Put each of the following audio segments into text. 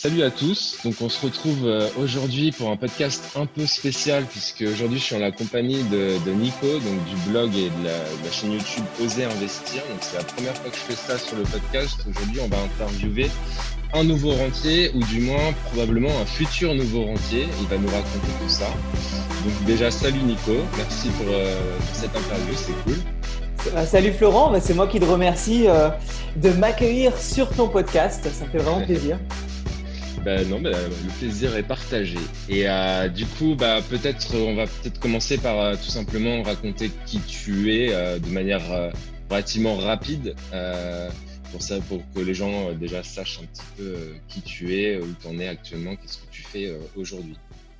Salut à tous, donc on se retrouve euh, aujourd'hui pour un podcast un peu spécial puisque aujourd'hui je suis en la compagnie de, de Nico, donc du blog et de la, de la, chaîne YouTube Oser Investir. Donc c'est la première fois que je fais ça sur le podcast. Aujourd'hui on va interviewer un nouveau rentier ou du moins probablement un futur nouveau rentier. Il va nous raconter tout ça. Donc déjà salut Nico, merci pour, euh, pour cette interview, c'est cool. Euh, salut Florent, bah, c'est moi qui te remercie de m'accueillir sur ton podcast. Ça fait vraiment plaisir. Bah, non, bah, le plaisir est partagé. Et euh, du coup, bah, peut-être, on va peut-être commencer par euh, tout simplement raconter qui tu es euh, de manière relativement rapide pour ça, que les gens déjà sachent un petit peu qui tu es, où tu en es actuellement, qu'est-ce que tu fais aujourd'hui.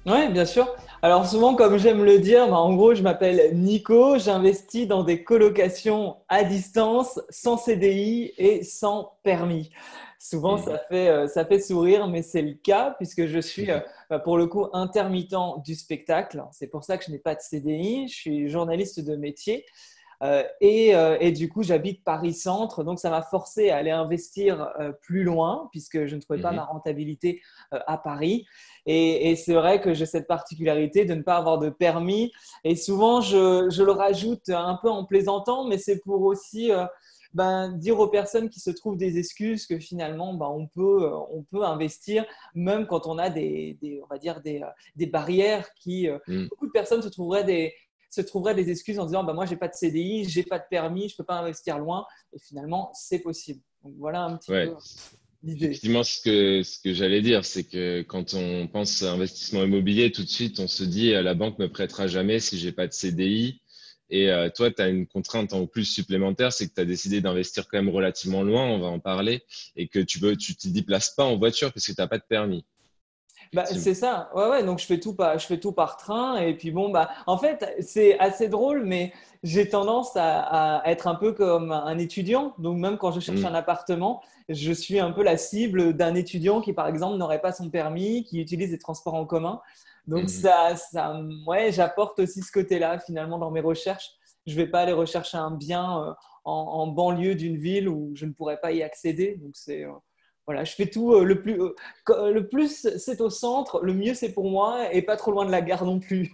Oui, bien sûr. Alors souvent, comme j'aime le dire, bah, en gros, je m'appelle Nico, j'investis dans des colocations à distance, sans CDI et sans permis. Souvent, Mhm. ça fait, euh, ça fait sourire, mais c'est le cas puisque je suis, euh, bah, pour le coup, intermittent du spectacle. C'est pour ça que je n'ai pas de CDI. Je suis journaliste de métier. Euh, et, euh, et du coup, j'habite Paris-Centre. Donc, ça m'a forcé à aller investir euh, plus loin puisque je ne trouvais pas ma rentabilité euh, à Paris. Et, et c'est vrai que j'ai cette particularité de ne pas avoir de permis. Et souvent, je, je le rajoute un peu en plaisantant, mais c'est pour aussi ben, dire aux personnes qui se trouvent des excuses que finalement, ben, on, peut, euh, on peut investir, même quand on a des, des on va dire des, euh, des barrières qui. euh, Mm. Beaucoup de personnes se trouveraient des, se trouveraient des excuses en disant bah, Moi, j'ai pas de CDI, j'ai pas de permis, je peux pas investir loin. Et finalement, c'est possible. Donc voilà un petit Ouais. peu l'idée. Effectivement, ce que, ce que j'allais dire, c'est que quand on pense à investissement immobilier, tout de suite, on se dit la banque me prêtera jamais si j'ai pas de CDI. Et euh, toi, tu as une contrainte en plus supplémentaire, c'est que tu as décidé d'investir quand même relativement loin, on va en parler, et que tu ne tu te déplaces pas en voiture parce que tu n'as pas de permis. Bah, c'est ça, ouais, ouais, donc je fais, tout par, je fais tout par train. Et puis bon, bah, en fait, c'est assez drôle, mais j'ai tendance à, à être un peu comme un étudiant. Donc même quand je cherche Mm. un appartement, je suis un peu la cible d'un étudiant qui, par exemple, n'aurait pas son permis, qui utilise les transports en commun. Donc Mhm. ça, ça, ouais, j'apporte aussi ce côté-là finalement dans mes recherches. Je vais pas aller rechercher un bien euh, en, en banlieue d'une ville où je ne pourrais pas y accéder. Donc c'est euh, voilà, je fais tout euh, le plus, euh, le plus c'est au centre, le mieux c'est pour moi et pas trop loin de la gare non plus.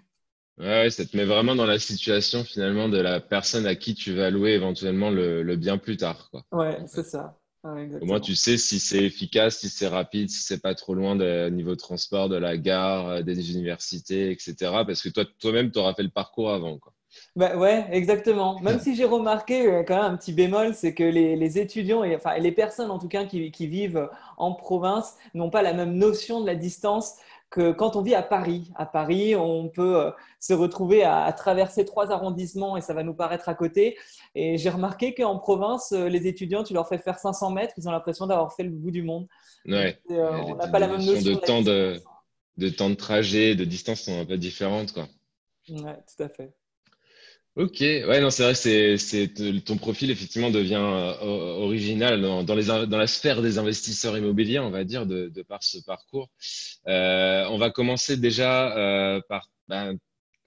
Ouais, ouais, ça te met vraiment dans la situation finalement de la personne à qui tu vas louer éventuellement le, le bien plus tard, quoi. Ouais, c'est ça. Ouais, Au moins, tu sais si c'est efficace, si c'est rapide, si c'est pas trop loin de niveau transport, de la gare, euh, des universités, etc. Parce que toi, toi-même, tu auras fait le parcours avant, quoi. Bah ouais, exactement. Même si j'ai remarqué euh, quand même un petit bémol, c'est que les, les étudiants, et, enfin les personnes en tout cas qui, qui vivent en province, n'ont pas la même notion de la distance que quand on vit à Paris. À Paris, on peut euh, se retrouver à, à traverser trois arrondissements et ça va nous paraître à côté. Et j'ai remarqué qu'en province, euh, les étudiants, tu leur fais faire 500 mètres, ils ont l'impression d'avoir fait le bout du monde. Ouais. Et, euh, on n'a pas la même notion de temps de-. De temps de trajet, de distance sont un peu différentes, quoi. Ouais, tout à fait. Ok, ouais, non, c'est vrai, c'est, c'est, ton profil effectivement devient euh, original dans, les, dans la sphère des investisseurs immobiliers, on va dire, de, de par ce parcours. Euh, on va commencer déjà euh, par ben,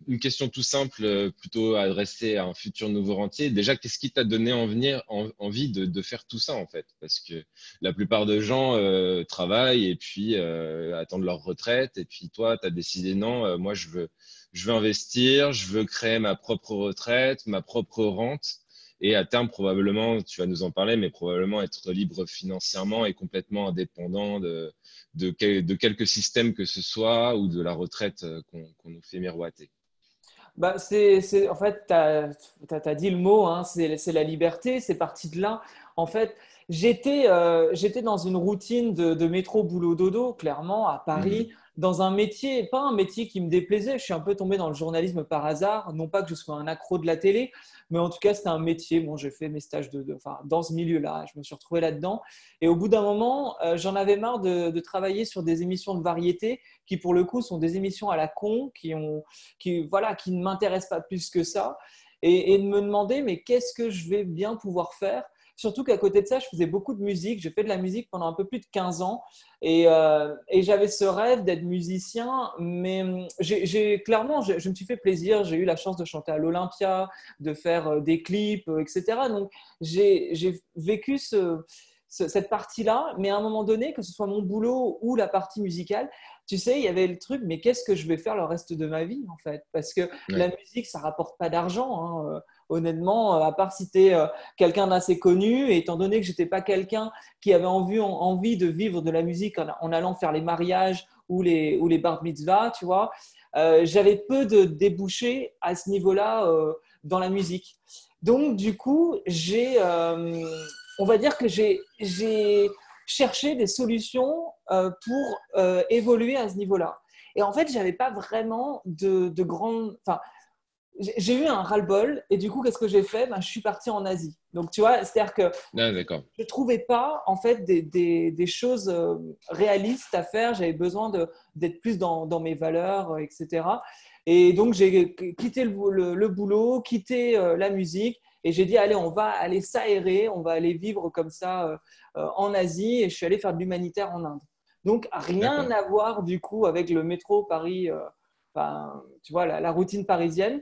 une question tout simple, euh, plutôt adressée à un futur nouveau rentier. Déjà, qu'est-ce qui t'a donné en venir, en- envie de, de faire tout ça en fait? Parce que la plupart des gens euh, travaillent et puis attendent leur retraite, et puis toi, tu as décidé non, moi je veux je veux investir, je veux créer ma propre retraite, ma propre rente, et à terme, probablement, tu vas nous en parler, mais probablement être libre financièrement et complètement indépendant de, de, quel- de quelque système que ce soit ou de la retraite euh, qu'on nous fait miroiter. Bah, c'est, en fait, tu as, dit le mot, hein, c'est la liberté, c'est parti de là. En fait, j'étais, euh, j'étais dans une routine de, de métro, boulot, dodo, clairement, à Paris, dans un métier, pas un métier qui me déplaisait. Je suis un peu tombé dans le journalisme par hasard, non pas que je sois un accro de la télé, mais en tout cas, c'était un métier. Bon, j'ai fait mes stages de, de- enfin, dans ce milieu-là, je me suis retrouvé là-dedans. Et au bout d'un moment, euh, j'en avais marre de, de travailler sur des émissions de variété qui, pour le coup, sont des émissions à la con, qui ont qui, voilà, qui ne m'intéresse pas plus que ça, et, et de me demander, mais qu'est-ce que je vais bien pouvoir faire Surtout qu'à côté de ça, je faisais beaucoup de musique. J'ai fait de la musique pendant un peu plus de 15 ans. Et, euh, et j'avais ce rêve d'être musicien. Mais hum, j'ai clairement, je, me suis fait plaisir. J'ai eu la chance de chanter à l'Olympia, de faire euh, des clips, euh, etc. Donc, j'ai vécu ce, cette partie-là, mais à un moment donné, que ce soit mon boulot ou la partie musicale, tu sais, il y avait le truc, mais qu'est-ce que je vais faire le reste de ma vie, en fait? Parce que la musique, ça rapporte pas d'argent. Hein, euh, honnêtement, à part si tu es euh, quelqu'un d'assez connu, et étant donné que j'étais pas quelqu'un qui avait envie, envie de vivre de la musique en, allant faire les mariages ou les, ou les bar mitzvahs, tu vois, euh, j'avais peu de débouchés à ce niveau-là dans la musique. Donc, du coup, j'ai on va dire que j'ai cherché des solutions euh, pour euh, évoluer à ce niveau-là. Et en fait, je n'avais pas vraiment de, de grandes. Enfin, j'ai eu un ras-le-bol et du coup, qu'est-ce que j'ai fait? Ben, Je suis partie en Asie. Donc, tu vois, c'est-à-dire que ah, je ne trouvais pas en fait des, des, des choses euh, réalistes à faire. J'avais besoin d'être plus dans, dans, mes valeurs, etc. Et donc, j'ai quitté le, le, boulot, quitté la musique et j'ai dit, allez, on va aller s'aérer, on va aller vivre comme ça en Asie. Et je suis allé faire de l'humanitaire en Inde. Donc, rien à voir du coup avec le métro Paris, euh, enfin, tu vois, la, routine parisienne.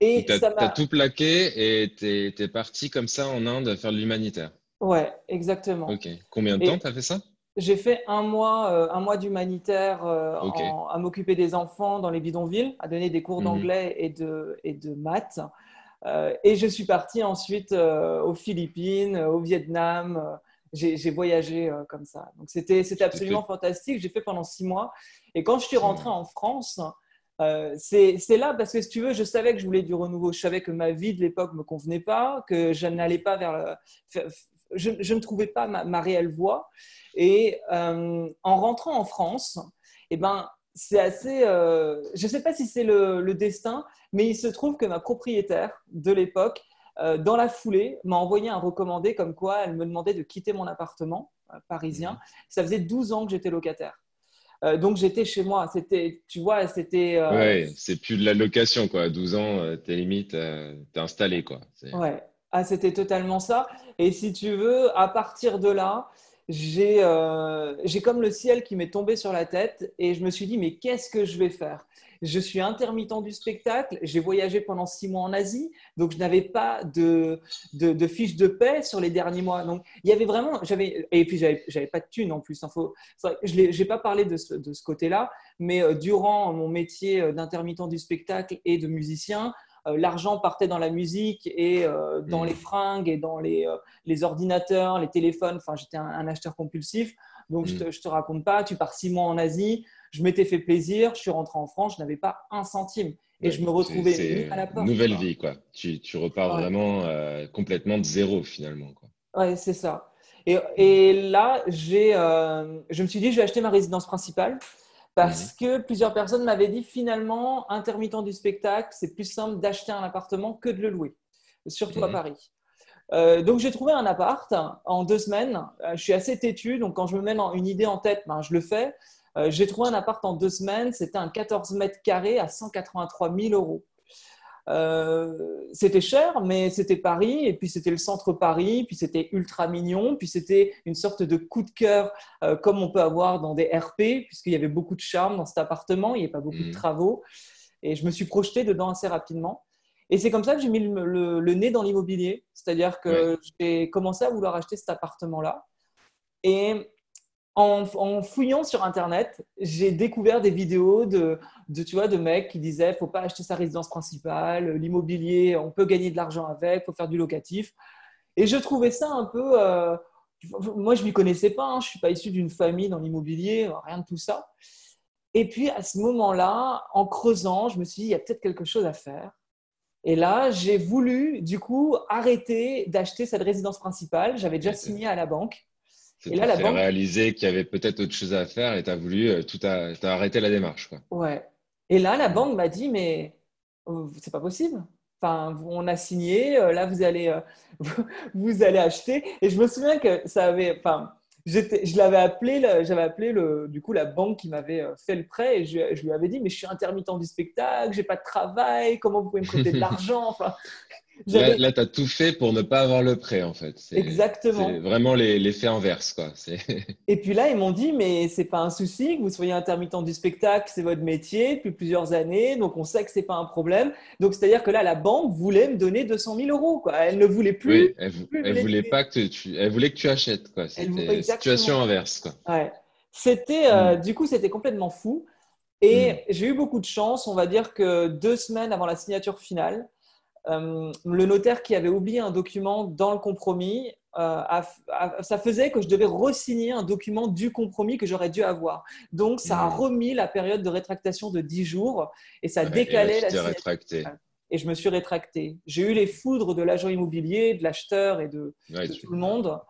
Et tu as, tout plaqué et tu es, parti comme ça en Inde faire de l'humanitaire. Ouais, exactement. Ok. Combien de temps tu as fait ça? J'ai fait un mois, un mois d'humanitaire à m'occuper des enfants dans les bidonvilles, à donner des cours mhm. d'anglais et, de, et de maths. Euh, et je suis partie ensuite euh, aux Philippines, au Vietnam. J'ai voyagé euh, comme ça. Donc c'était absolument fantastique. J'ai fait pendant six mois. Et quand je suis rentrée en France, c'est là parce que si tu veux, je savais que je voulais du renouveau. Je savais que ma vie de l'époque me convenait pas, que je n'allais pas vers je, ne trouvais pas ma, réelle voie. Et en rentrant en France, eh ben, c'est assez. je ne sais pas si c'est le, le, destin, mais il se trouve que ma propriétaire de l'époque, euh, dans la foulée, m'a envoyé un recommandé comme quoi elle me demandait de quitter mon appartement euh, parisien. Mhm. Ça faisait 12 ans que j'étais locataire. Euh, donc j'étais chez moi. C'était, tu vois, c'était. Ouais, c'est plus de la location quoi. À 12 ans, t'es limite, t'es installé quoi. Ouais. Ah, c'était totalement ça. Et si tu veux, à partir de là, j'ai, j'ai comme le ciel qui m'est tombé sur la tête et je me suis dit mais qu'est-ce que je vais faire? Je suis intermittent du spectacle. J'ai voyagé pendant six mois en Asie, donc je n'avais pas de, de, fiche de paix sur les derniers mois. Donc il y avait vraiment, j'avais et puis j'avais pas de thunes en plus. Hein, je n'ai pas parlé de ce, de ce côté-là, mais euh, durant mon métier euh, d'intermittent du spectacle et de musicien, euh, l'argent partait dans la musique et dans les fringues et dans les, les ordinateurs, les téléphones. Enfin, j'étais un, acheteur compulsif. Donc, je, mmh. te, je te raconte pas, tu pars six mois en Asie, je m'étais fait plaisir, je suis rentré en France, je n'avais pas un centime. Et je me retrouvais à la porte. Nouvelle vie, quoi. Tu, tu repars vraiment euh, complètement de zéro, finalement. Quoi. Ouais, c'est ça. Et, et là, j'ai, euh, je me suis dit, je vais acheter ma résidence principale parce mhm. que plusieurs personnes m'avaient dit, finalement, intermittent du spectacle, c'est plus simple d'acheter un appartement que de le louer, surtout à mhm. Paris. Euh, donc j'ai trouvé un appart en deux semaines. je suis assez têtu, donc quand je me mets une idée en tête, ben, je le fais. Euh, j'ai trouvé un appart en deux semaines. C'était un 14 mètres carrés à 183 000 euros. Euh, c'était cher, mais c'était Paris, et puis c'était le centre Paris, puis c'était ultra mignon, puis c'était une sorte de coup de cœur euh, comme on peut avoir dans des RP, puisqu'il y avait beaucoup de charme dans cet appartement, il n'y avait pas beaucoup de mmh. travaux, et je me suis projeté dedans assez rapidement. Et c'est comme ça que j'ai mis le, nez dans l'immobilier, c'est-à-dire que j'ai commencé à vouloir acheter cet appartement-là. Et en, fouillant sur Internet, j'ai découvert des vidéos de, tu vois, de mecs qui disaient faut pas acheter sa résidence principale, l'immobilier, on peut gagner de l'argent avec, faut faire du locatif. Et je trouvais ça un peu. Euh, moi, je ne m'y connaissais pas, hein, je ne suis pas issu d'une famille dans l'immobilier, rien de tout ça. Et puis, à ce moment-là, en creusant, je me suis dit il y a peut-être quelque chose à faire. Et là, j'ai voulu, du coup, arrêter d'acheter cette résidence principale. J'avais déjà signé à la banque. Et là, la banque réalisé qu'il y avait peut-être autre chose à faire et tu as voulu euh, tout as arrêté la démarche. Quoi. Ouais. Et là, la banque m'a dit mais euh, c'est pas possible. Enfin, on a signé, euh, là vous allez, vous allez acheter. Et je me souviens que ça avait, enfin, je l'avais appelé, j'avais appelé le, du coup la banque qui m'avait fait le prêt et je, je, lui avais dit mais je suis intermittent du spectacle, j'ai pas de travail, comment vous pouvez me prêter de l'argent enfin, Là, tu as tout fait pour ne pas avoir le prêt, en fait. Exactement. C'est vraiment l'effet inverse. Quoi. Et puis là, ils m'ont dit, mais c'est pas un souci que vous soyez intermittent du spectacle, c'est votre métier depuis plusieurs années, donc on sait que c'est pas un problème. Donc, c'est-à-dire que là, la banque voulait me donner 200 000 euros. Quoi. Elle ne voulait plus. Oui, elle, voulait pas que tu, elle voulait que tu achètes. C'était une situation inverse. Quoi. Ouais. C'était, euh, hmm. Du coup, c'était complètement fou. Et hmm. j'ai eu beaucoup de chance. On va dire que deux semaines avant la signature finale, euh, le notaire qui avait oublié un document dans le compromis, euh, ça faisait que je devais resigner un document du compromis que j'aurais dû avoir. Donc, ça a hmm. remis la période de rétractation de 10 jours et ça décalait la rétracté. Et je me suis rétracté. J'ai eu les foudres de l'agent immobilier, de l'acheteur et de, tout le monde.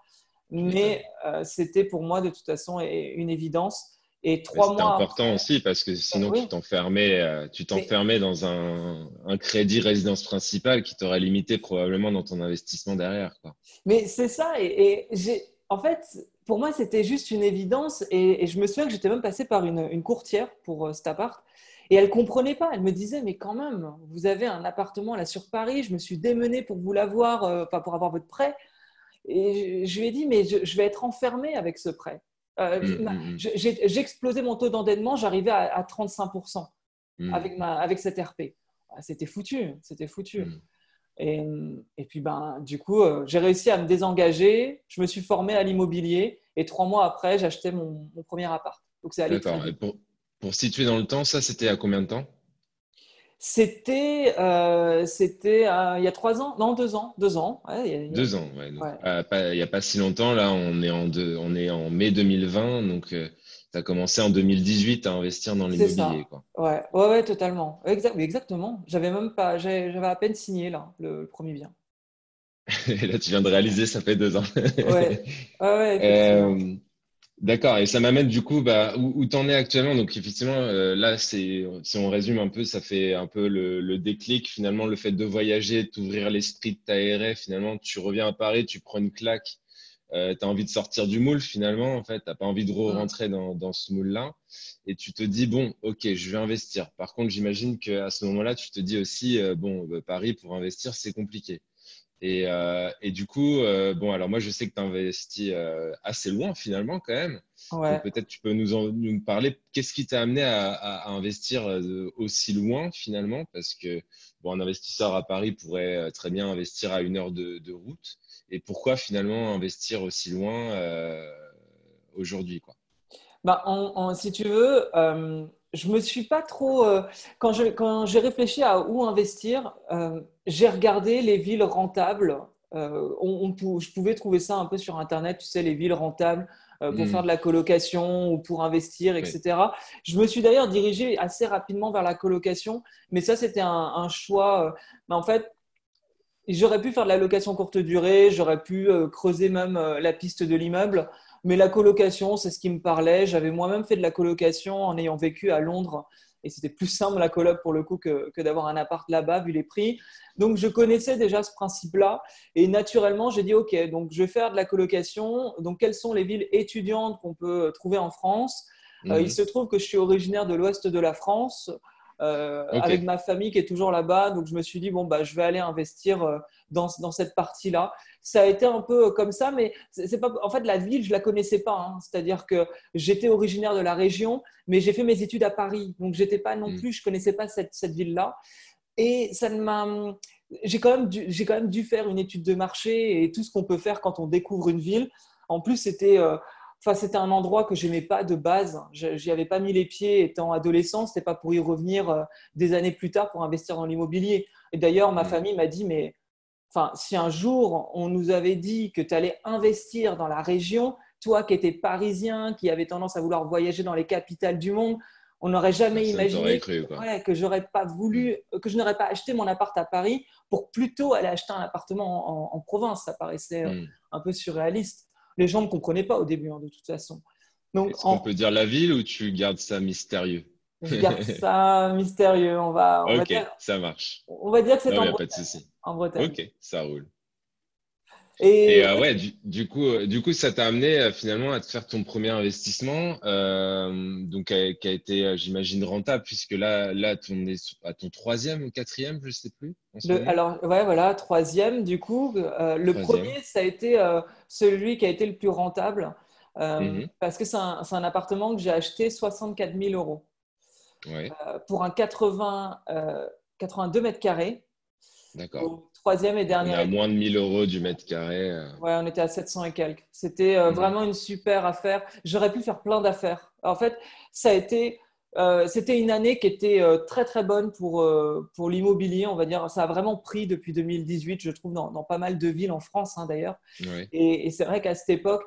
Mais euh, c'était pour moi de toute façon une évidence. Et trois mois. important aussi parce que sinon tu t'enfermais, euh, tu t'enfermais dans un, un, crédit résidence principale qui t'aurait limité probablement dans ton investissement derrière. Quoi. Mais c'est ça. Et, j'ai, en fait, pour moi, c'était juste une évidence. Et, je me souviens que j'étais même passé par une, une courtière pour euh, cet appart. Et elle comprenait pas. Elle me disait, mais quand même, vous avez un appartement là sur Paris. Je me suis démené pour vous l'avoir, euh, pour avoir votre prêt. Et je, lui ai dit, mais je, vais être enfermé avec ce prêt. Euh, mm, mm, mm. J'ai explosé mon taux d'endettement, j'arrivais à, 35% avec, ma, avec cette RP. Ah, c'était foutu, c'était foutu. Et, et, puis, ben, du coup, euh, j'ai réussi à me désengager. Je me suis formé à l'immobilier et trois mois après, j'achetais mon, mon, premier appart. Donc, c'est allé D'accord. Pour, pour situer dans le temps, ça, c'était à combien de temps? C'était euh, c'était euh, il y a trois ans, non deux ans, deux ans. Deux ans, ouais. il n'y a pas si longtemps. Là, on est en on est en mai 2020, donc euh, tu as commencé en 2018 à investir dans l'immobilier, quoi. Ouais, ouais, ouais, totalement. exactement. J'avais même pas, j'avais à peine signé là le, premier bien. Et là, tu viens de réaliser, ça fait deux ans. ouais, ouais, ouais D'accord, et ça m'amène du coup bah, où, où tu en es actuellement? Donc effectivement, euh, là, c'est, si on résume un peu, ça fait un peu le, le déclic, finalement, le fait de voyager, de t'ouvrir l'esprit, de t'aérer, finalement, tu reviens à Paris, tu prends une claque, euh, tu as envie de sortir du moule finalement, en fait, tu n'as pas envie de re-rentrer dans, dans ce moule-là, et tu te dis, bon, ok, je vais investir. Par contre, j'imagine qu'à ce moment-là, tu te dis aussi, euh, bon, bah, Paris, pour investir, c'est compliqué. Et, euh, et, du coup, euh, bon, alors moi, je sais que tu investis euh, assez loin finalement quand même. Ouais. Peut-être tu peux nous, en, nous parler, qu'est-ce qui t'a amené à, à, investir euh, aussi loin finalement? Parce que bon, un investisseur à Paris pourrait très bien investir à une heure de, de route. Et pourquoi finalement investir aussi loin aujourd'hui quoi? Bah, Si tu veux, je me suis pas trop. Euh, quand j'ai quand réfléchi à où investir, euh, j'ai regardé les villes rentables. Euh, on, je pouvais trouver ça un peu sur Internet, tu sais, les villes rentables pour hmm. faire de la colocation ou pour investir, etc. Je me suis d'ailleurs dirigé assez rapidement vers la colocation, mais ça, c'était un, un, choix. mais en fait, j'aurais pu faire de la location courte durée, j'aurais pu creuser même la piste de l'immeuble. Mais la colocation, c'est ce qui me parlait. J'avais moi-même fait de la colocation en ayant vécu à Londres. Et c'était plus simple la coloc pour le coup que, d'avoir un appart là-bas, vu les prix. Donc, je connaissais déjà ce principe-là. Et naturellement, j'ai dit, OK, donc je vais faire de la colocation. Donc, quelles sont les villes étudiantes qu'on peut trouver en France? Euh, mhm. Il se trouve que je suis originaire de l'ouest de la France. Euh, avec ma famille qui est toujours là-bas. Donc, je me suis dit, bon, bah, je vais aller investir euh, dans, dans cette partie-là ça a été un peu comme ça, mais c'est pas. En fait, la ville, je la connaissais pas. Hein. C'est-à-dire que j'étais originaire de la région, mais j'ai fait mes études à Paris, donc j'étais pas non mm. plus, je connaissais pas cette, cette ville-là. Et ça m'a. J'ai quand même dû, j'ai quand même dû faire une étude de marché et tout ce qu'on peut faire quand on découvre une ville. En plus, c'était. Euh, enfin, c'était un endroit que j'aimais pas de base. J'y avais pas mis les pieds étant adolescent. C'était pas pour y revenir euh, des années plus tard pour investir dans l'immobilier. Et d'ailleurs, ma mm. famille m'a dit, mais Enfin, si un jour on nous avait dit que tu allais investir dans la région, toi qui étais parisien, qui avait tendance à vouloir voyager dans les capitales du monde, on n'aurait jamais imaginé que j'aurais pas voulu, mm. que je n'aurais pas acheté mon appart à Paris pour plutôt aller acheter un appartement en, province. Ça paraissait euh, mm. un peu surréaliste. Les gens ne comprenaient pas au début, hein, de toute façon. Donc, Est-ce qu'on peut dire la ville ou tu gardes ça mystérieux Je garde ça mystérieux. On va, ok, ça marche. On va dire que c'est en, de souci. Bretagne. Ok, ça roule. Et, euh, ouais, du, coup, euh, du coup, ça t'a amené euh, finalement à te faire ton premier investissement, donc qui a, été, j'imagine, rentable, puisque là, là, on est à ton troisième ou quatrième, je sais plus. alors, ouais, voilà, troisième. Du coup, le premier, ça a été celui qui a été le plus rentable, mhm. parce que c'est un, un, appartement que j'ai acheté 64 000 euros pour un 80, 82 mètres carrés. D'accord troisième et dernier. On à moins de 1000 euros du mètre carré. Euh. Ouais, on était à 700 et quelques. C'était euh, vraiment une super affaire. J'aurais pu faire plein d'affaires. En fait, ça a été, euh, c'était une année qui était très très bonne pour, pour l'immobilier, on va dire. Ça a vraiment pris depuis 2018, je trouve, dans, pas mal de villes en France hein, d'ailleurs. Et, c'est vrai qu'à cette époque,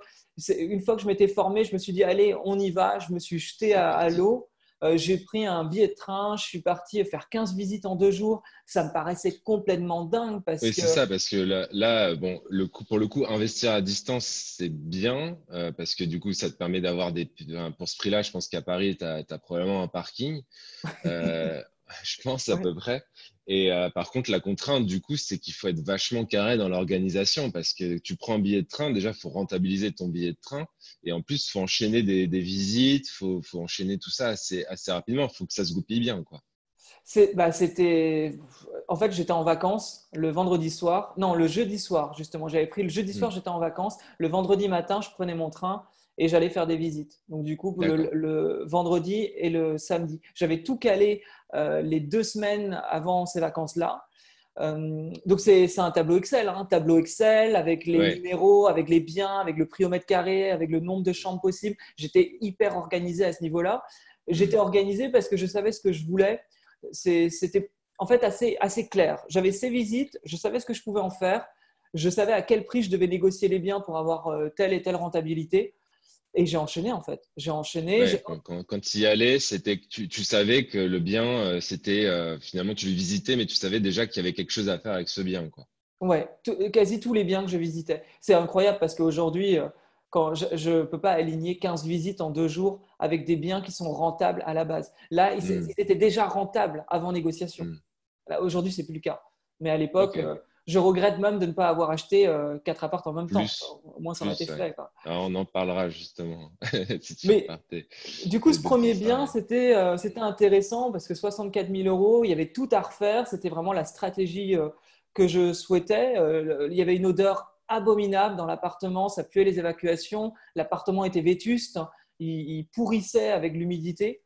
une fois que je m'étais formé, je me suis dit, allez, on y va. Je me suis jeté à l'eau. Euh, j'ai pris un billet de train, je suis parti faire 15 visites en deux jours. Ça me paraissait complètement dingue. Parce oui, c'est ça, parce que là, bon, le coup, pour le coup, investir à distance, c'est bien, euh, parce que du coup, ça te permet d'avoir des. Pour ce prix-là, je pense qu'à Paris, tu as, probablement un parking. Euh, je pense à peu près. Et euh, par contre, la contrainte, du coup, c'est qu'il faut être vachement carré dans l'organisation parce que tu prends un billet de train, déjà, il faut rentabiliser ton billet de train. Et en plus, il faut enchaîner des, visites, il faut, faut, enchaîner tout ça assez, assez rapidement. Il faut que ça se goupille bien. quoi. Bah, c'était. En fait, j'étais en vacances le vendredi soir. Non, le jeudi soir, justement. J'avais pris le jeudi soir, hmm. j'étais en vacances. Le vendredi matin, je prenais mon train et j'allais faire des visites. Donc, du coup, le, vendredi et le samedi. J'avais tout calé les deux semaines avant ces vacances-là. Euh, donc, c'est un tableau Excel, un hein. tableau Excel avec les numéros, avec les biens, avec le prix au mètre carré, avec le nombre de chambres possibles. J'étais hyper organisé à ce niveau-là. J'étais organisé parce que je savais ce que je voulais. C'était en fait assez, assez clair. J'avais ces visites, je savais ce que je pouvais en faire, je savais à quel prix je devais négocier les biens pour avoir euh, telle et telle rentabilité. Et j'ai enchaîné en fait. J'ai enchaîné. quand, tu y allais, c'était tu, tu, savais que le bien, euh, c'était euh, finalement tu le visitais, mais tu savais déjà qu'il y avait quelque chose à faire avec ce bien, quoi. Ouais, quasi tous les biens que je visitais. C'est incroyable parce qu'aujourd'hui, euh, quand je ne peux pas aligner 15 visites en deux jours avec des biens qui sont rentables à la base. Là, ils, hmm. étaient déjà rentables avant négociation. Hmm. Aujourd'hui, c'est plus le cas. Mais à l'époque, je regrette même de ne pas avoir acheté euh, quatre apparts en même temps. Au moins, ça m'a été fait. Ah, on en parlera justement. Mais, du coup, ce premier bien, c'était euh, c'était intéressant parce que 64 000 euros, il y avait tout à refaire. C'était vraiment la stratégie euh, que je souhaitais. il y avait une odeur abominable dans l'appartement, ça puait les évacuations. L'appartement était vétuste, il pourrissait avec l'humidité.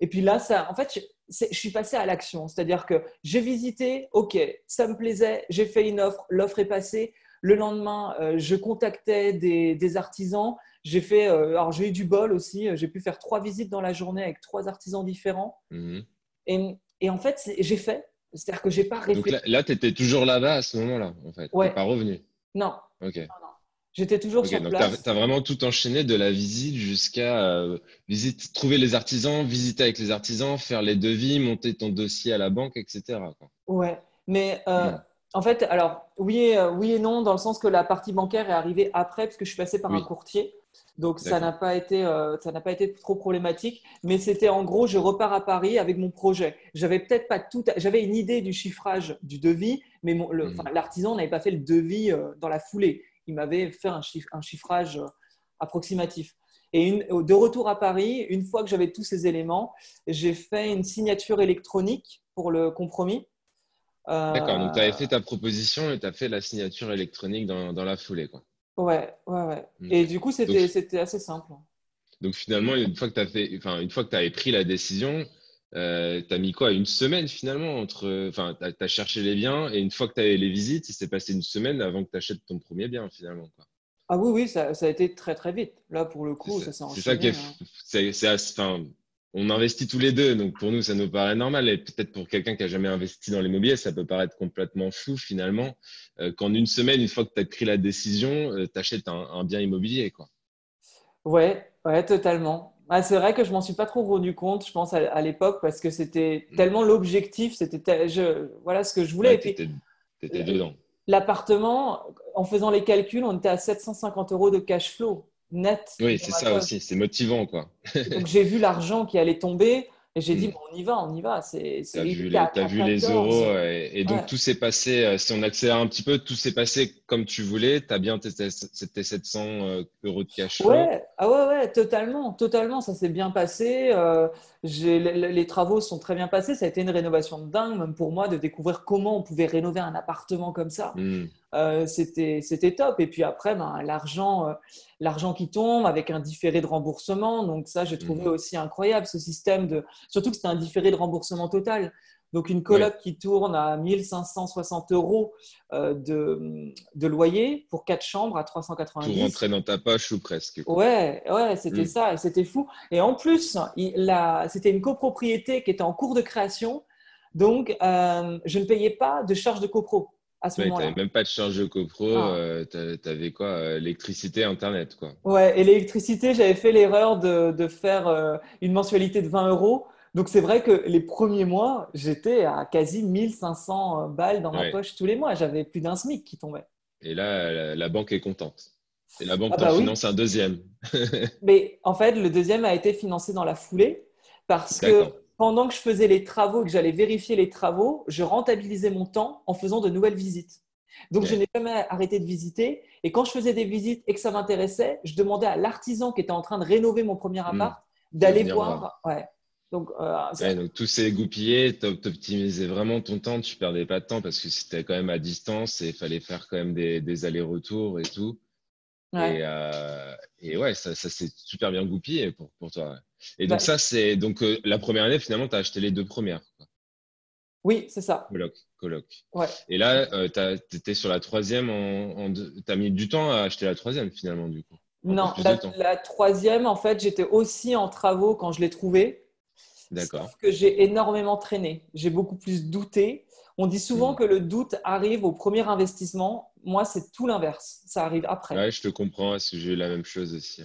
Et puis là, ça, en fait, je, suis passé à l'action. C'est-à-dire que j'ai visité, OK, ça me plaisait, j'ai fait une offre, l'offre est passée. Le lendemain, euh, je contactais des, artisans. J'ai fait, euh, alors j'ai eu du bol aussi. J'ai pu faire trois visites dans la journée avec trois artisans différents. Mhm. Et, en fait, j'ai fait. C'est-à-dire que j'ai pas réfléchi. Donc là, tu étais toujours là-bas à ce moment-là, en fait. Ouais. pas revenu. Non. Ok. non. J'étais toujours sur donc place. Tu as, vraiment tout enchaîné de la visite jusqu'à euh, trouver les artisans, visiter avec les artisans, faire les devis, monter ton dossier à la banque, etc. Ouais, mais euh, en fait, alors oui et, euh, oui et non, dans le sens que la partie bancaire est arrivée après, parce que je suis passé par un courtier. Donc ça n'a pas été ça n'a pas été trop problématique, mais c'était en gros je repars à Paris avec mon projet. J'avais peut-être pas tout, j'avais une idée du chiffrage du devis, mais mmh. l'artisan n'avait pas fait le devis dans la foulée il m'avait fait un, un, chiffrage euh, approximatif. Et de retour à Paris, une fois que j'avais tous ces éléments, j'ai fait une signature électronique pour le compromis. Euh, D'accord, donc tu avais fait ta proposition et tu as fait la signature électronique dans, dans la foulée. Quoi. Ouais, ouais, ouais. Et du coup, c'était assez simple. Donc finalement, une fois que tu as fait, enfin, une fois que tu avais pris la décision, euh, tu as mis quoi Une semaine finalement entre. Enfin, tu as, cherché les biens et une fois que tu avais les visites, il s'est passé une semaine avant que tu achètes ton premier bien finalement. Quoi. Ah oui, oui, ça, ça, a été très très vite. Là, pour le coup, ça, s'est C'est ça qui est. Hein. on investit tous les deux, donc pour nous, ça nous paraît normal. Et peut-être pour quelqu'un qui a jamais investi dans l'immobilier, ça peut paraître complètement fou finalement. Euh, qu'en une semaine, une fois que tu as pris la décision, euh, tu achètes un, un, bien immobilier. Quoi. Ouais, ouais, totalement. Ah, c'est vrai que je m'en suis pas trop rendu compte, je pense, à, l'époque, parce que c'était mm. tellement l'objectif, c'était je, voilà ce que je voulais. Ouais, étais dedans. L'appartement, en faisant les calculs, on était à 750 euros de cash flow net. Oui, c'est ça aussi, c'est motivant. quoi. Donc j'ai vu l'argent qui allait tomber Et j'ai dit, hmm. on y va, on y va. Tu as vu, les, euros. Et, donc, tout s'est passé, euh, si on accélère un petit peu, tout s'est passé comme tu voulais. Tu as bien tes 700 euh, euros de cash Ouais, ah ouais, ouais, totalement. Totalement, ça s'est bien passé. Euh, les, les, travaux sont très bien passés. Ça a été une rénovation de dingue, même pour moi, de découvrir comment on pouvait rénover un appartement comme ça. Hmm. Euh, c'était top. Et puis après, ben, l'argent, euh, l'argent qui tombe avec un différé de remboursement. Donc ça, j'ai trouvé mhm. aussi incroyable ce système de. Surtout que c'était un différé de remboursement total. Donc une coloc qui tourne à 1560 euros euh, de, de, loyer pour quatre chambres à 390. Tout rentrer dans ta poche ou presque. Ouais, ouais, c'était mm. ça, c'était fou. Et en plus, c'était une copropriété qui était en cours de création, donc je ne payais pas de charges de copro à ce moment-là. même pas de charge de copro, ah. euh, tu avais quoi euh, Électricité, Internet, quoi. Ouais, et l'électricité, j'avais fait l'erreur de, de, faire euh, une mensualité de 20 euros. Donc c'est vrai que les premiers mois, j'étais à quasi 1500 balles dans ma poche tous les mois. J'avais plus d'un SMIC qui tombait. Et là, la, banque est contente. Et la banque ah bah finance un deuxième. Mais en fait, le deuxième a été financé dans la foulée parce que pendant que je faisais les travaux et que j'allais vérifier les travaux, je rentabilisais mon temps en faisant de nouvelles visites. Donc, je n'ai jamais arrêté de visiter. Et quand je faisais des visites et que ça m'intéressait, je demandais à l'artisan qui était en train de rénover mon premier hmm. appart d'aller voir. Ouais. Donc, euh, donc, tout s'est égoupillé, tu optimisais vraiment ton temps, tu perdais pas de temps parce que c'était quand même à distance et il fallait faire quand même des, des allers-retours et tout. Et, euh, et, ouais, ça, ça s'est super bien goupillé pour, pour toi. Et donc, ça, c'est donc euh, la première année, finalement, tu as acheté les deux premières. Oui, c'est ça. Coloc. coloc. Ouais. Et là, euh, tu étais sur la troisième. En, Tu as mis du temps à acheter la troisième, finalement, du coup. Non, la, la, troisième, en fait, j'étais aussi en travaux quand je l'ai trouvée. D'accord. Sauf que j'ai énormément traîné. J'ai beaucoup plus douté. On dit souvent hmm. que le doute arrive au premier investissement. Moi, c'est tout l'inverse. Ça arrive après. Ouais, je te comprends. J'ai eu la même chose aussi.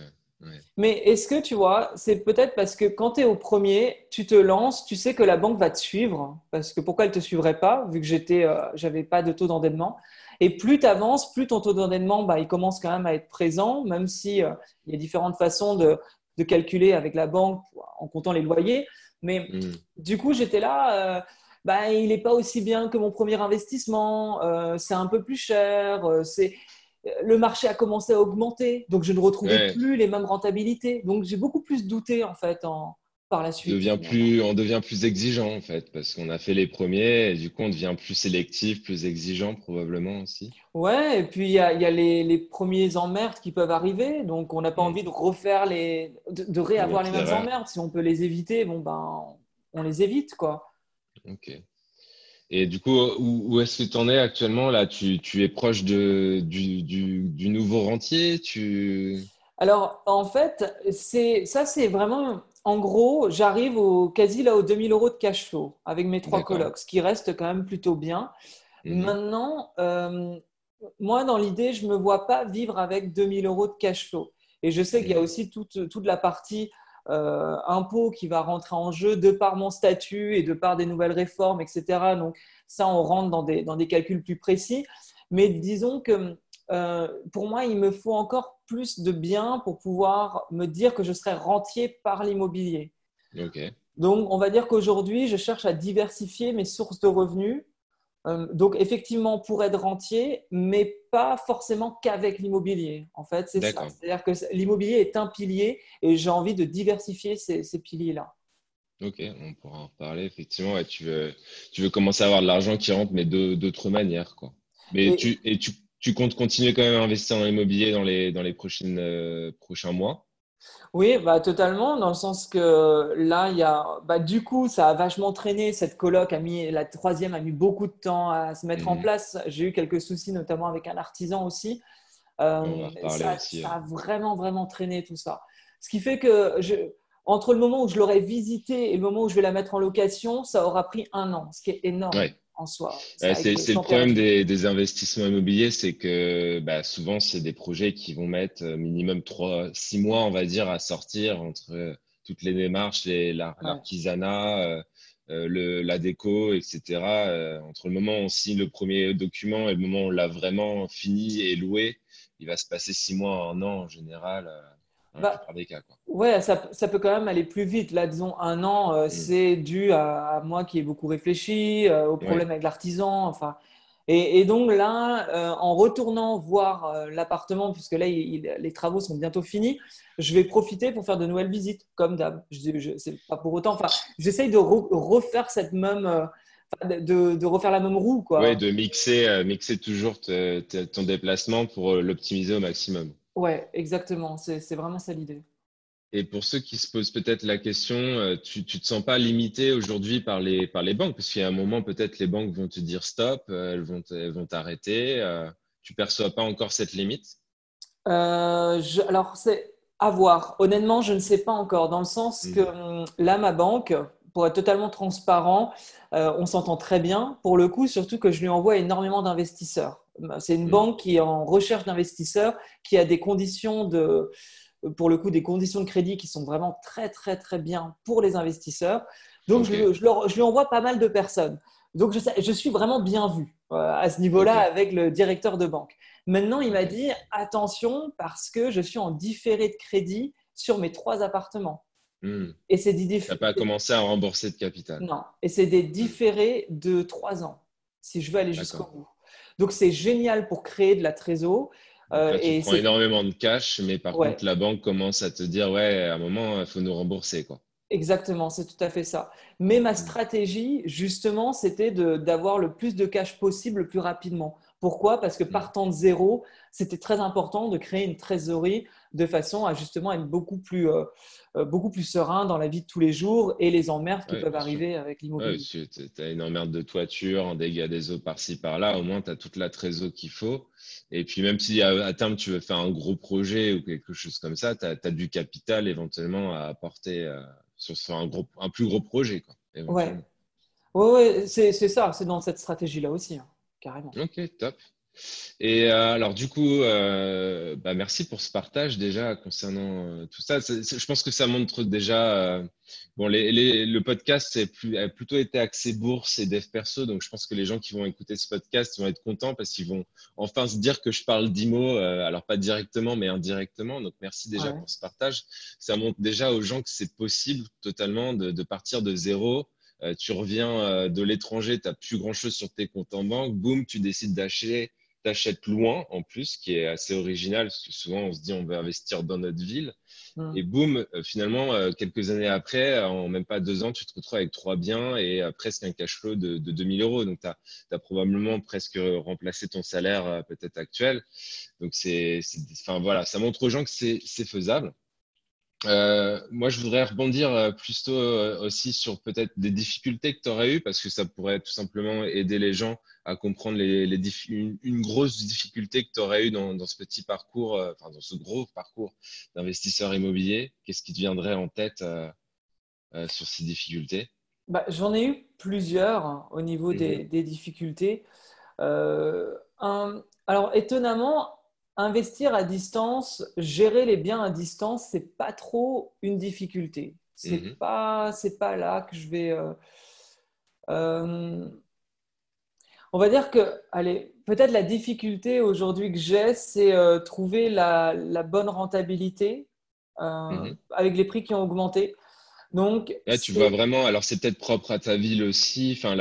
Mais est-ce que tu vois, c'est peut-être parce que quand tu es au premier, tu te lances, tu sais que la banque va te suivre, parce que pourquoi elle ne te suivrait pas, vu que j'étais, euh, j'avais pas de taux d'endettement. Et plus tu avances, plus ton taux d'endettement, bah, il commence quand même à être présent, même si euh, il y a différentes façons de, de, calculer avec la banque en comptant les loyers. Mais hmm. du coup, j'étais là. Euh, bah, il n'est pas aussi bien que mon premier investissement, c'est un peu plus cher, c'est le marché a commencé à augmenter, donc je ne retrouvais plus les mêmes rentabilités. Donc j'ai beaucoup plus douté en fait en, par la suite. On devient plus, on devient plus exigeant en fait, parce qu'on a fait les premiers, et du coup on devient plus sélectif, plus exigeant probablement aussi. Ouais, et puis il y a, y a les, les, premiers emmerdes qui peuvent arriver, donc on n'a pas envie de refaire les, de, réavoir les mêmes emmerdes. Si on peut les éviter, bon ben on les évite quoi. Ok. Et du coup, où, est-ce que tu en es actuellement là? Tu, es proche de, du, nouveau rentier? Tu... Alors, en fait, ça, c'est vraiment. En gros, j'arrive au, quasi là aux 2000 euros de cash flow avec mes trois colocs, ce qui reste quand même plutôt bien. Mhm. Maintenant, euh, moi, dans l'idée, je ne me vois pas vivre avec 2000 euros de cash flow. Et je sais qu'il y a mhm. aussi toute, toute la partie euh, impôt qui va rentrer en jeu de par mon statut et de par des nouvelles réformes, etc. Donc ça, on rentre dans des, dans des calculs plus précis. Mais disons que euh, pour moi, il me faut encore plus de biens pour pouvoir me dire que je serai rentier par l'immobilier. Donc, on va dire qu'aujourd'hui, je cherche à diversifier mes sources de revenus donc, effectivement, pour être rentier, mais pas forcément qu'avec l'immobilier. En fait, c'est ça. C'est-à-dire que l'immobilier est un pilier et j'ai envie de diversifier ces, piliers-là. Ok, on pourra en reparler. Effectivement, tu, veux, tu veux commencer à avoir de l'argent qui rentre, mais d'autres manières. Quoi. Mais et, tu, et tu, comptes continuer quand même à investir dans l'immobilier dans les, dans les prochaines, euh, prochains mois? Oui, bah, totalement, dans le sens que là, il y a, bah, du coup, ça a vachement traîné. Cette coloc a mis, la troisième a mis beaucoup de temps à se mettre en mhm. place. J'ai eu quelques soucis, notamment avec un artisan aussi. Euh, ça, a vraiment, vraiment traîné tout ça. Ce qui fait que je, entre le moment où je l'aurais visité et le moment où je vais la mettre en location, ça aura pris un an, ce qui est énorme en soi. c'est le problème des, investissements immobiliers, c'est que bah, souvent, c'est des projets qui vont mettre euh, minimum 3, 6 mois, on va dire, à sortir entre euh, toutes les démarches, l'artisanat, euh, la déco, etc. entre le moment où on signe le premier document et le moment où on l'a vraiment fini et loué, il va se passer 6 mois, un an en général. Bah, des cas. Ouais, ça, peut quand même aller plus vite. Là, disons, un an, euh, mm. c'est dû à, moi qui ai beaucoup réfléchi, euh, au problème avec l'artisan. Enfin, et, donc là, euh, en retournant voir l'appartement, puisque là, les travaux sont bientôt finis, je vais profiter pour faire de nouvelles visites, comme d'hab. C'est pas pour autant. Enfin, j'essaye de refaire cette même. De, refaire la même roue. Quoi. Ouais, de mixer, mixer toujours ton déplacement pour l'optimiser au maximum. Ouais, exactement. C'est vraiment ça l'idée. Et pour ceux qui se posent peut-être la question, euh, tu ne te sens pas limité aujourd'hui par les, par les banques? Parce qu'il y a un moment, peut-être les banques vont te dire stop, euh, elles vont, vont t'arrêter. Euh, tu ne perçois pas encore cette limite? Alors, c'est à voir. Honnêtement, je ne sais pas encore, dans le sens mmh. que hum, là, ma banque, pour être totalement transparent, on s'entend très bien. Pour le coup, surtout que je lui envoie énormément d'investisseurs. Bah, c'est une mm. banque qui est en recherche d'investisseurs, qui a des conditions de, pour le coup, des conditions de crédit qui sont vraiment très, très, très bien pour les investisseurs. Donc, je, je, lui envoie pas mal de personnes. Donc, je, je suis vraiment bien vu euh, à ce niveau-là avec le directeur de banque. Maintenant, il m'a dit attention parce que je suis en différé de crédit sur mes trois appartements. Mm. Et c'est des différés. Tu n'as pas commencé à rembourser de capital. Non. Et c'est des différés de trois ans si je veux aller jusqu'au bout. Donc, c'est génial pour créer de la trésor. Euh, tu prends énormément de cash, mais par contre, la banque commence à te dire, ouais, à un moment, il faut nous rembourser. Quoi. Exactement, c'est tout à fait ça. Mais ma stratégie, justement, c'était d'avoir le plus de cash possible le plus rapidement. Pourquoi? Parce que mm. partant de zéro, c'était très important de créer une trésorerie de façon à justement être beaucoup plus, euh, euh, beaucoup plus serein dans la vie de tous les jours et les emmerdes qui peuvent arriver avec l'immobilier. tu as une emmerde de toiture, un dégât des eaux par-ci par-là, au moins tu as toute la trésorerie qu'il faut. Et puis même si à, terme tu veux faire un gros projet ou quelque chose comme ça, tu as, du capital éventuellement à apporter euh, sur, un, gros, un plus gros projet. Quoi, ouais, ouais, c'est ça, c'est dans cette stratégie-là aussi, hein, carrément. Ok, top. Et euh, alors du coup, euh, bah, merci pour ce partage déjà concernant euh, tout ça. je pense que ça montre déjà, bon, le podcast a plutôt été axé bourse et dev perso, donc je pense que les gens qui vont écouter ce podcast vont être contents parce qu'ils vont enfin se dire que je parle d'IMO, alors pas directement mais indirectement. Donc merci déjà pour ce partage. Ça montre déjà aux gens que c'est possible totalement de, de partir de zéro tu reviens de l'étranger, tu n'as plus grand-chose sur tes comptes en banque, boum, tu décides d'acheter t'achètes loin en plus, qui est assez original, parce que souvent on se dit on veut investir dans notre ville. Mm. Et boum, euh, finalement, euh, quelques années après, en même pas deux ans, tu te retrouves avec trois biens et euh, presque un cash flow de, de 2000 euros. Donc, tu as, probablement presque remplacé ton salaire peut-être actuel. Donc, c'est, enfin, voilà, ça montre aux gens que c'est faisable. Euh, moi, je voudrais rebondir euh, plutôt euh, aussi sur peut-être des difficultés que tu aurais eues, parce que ça pourrait tout simplement aider les gens à comprendre les, une, grosse difficulté que tu aurais eue dans, ce petit parcours, enfin dans ce gros parcours d'investisseur immobilier. Qu'est-ce qui te viendrait en tête sur ces difficultés? Bah, J'en ai eu plusieurs hein, au niveau des, mmh des difficultés. Un, alors, étonnamment, investir à distance, gérer les biens à distance, c'est pas trop une difficulté. C'est mhm. pas, c'est pas là que je vais. Euh, euh, on va dire que, allez, peut-être la difficulté aujourd'hui que j'ai, c'est euh, trouver la, bonne rentabilité mhm. avec les prix qui ont augmenté. Donc, là, tu vois vraiment, alors c'est peut-être propre à ta ville aussi, enfin,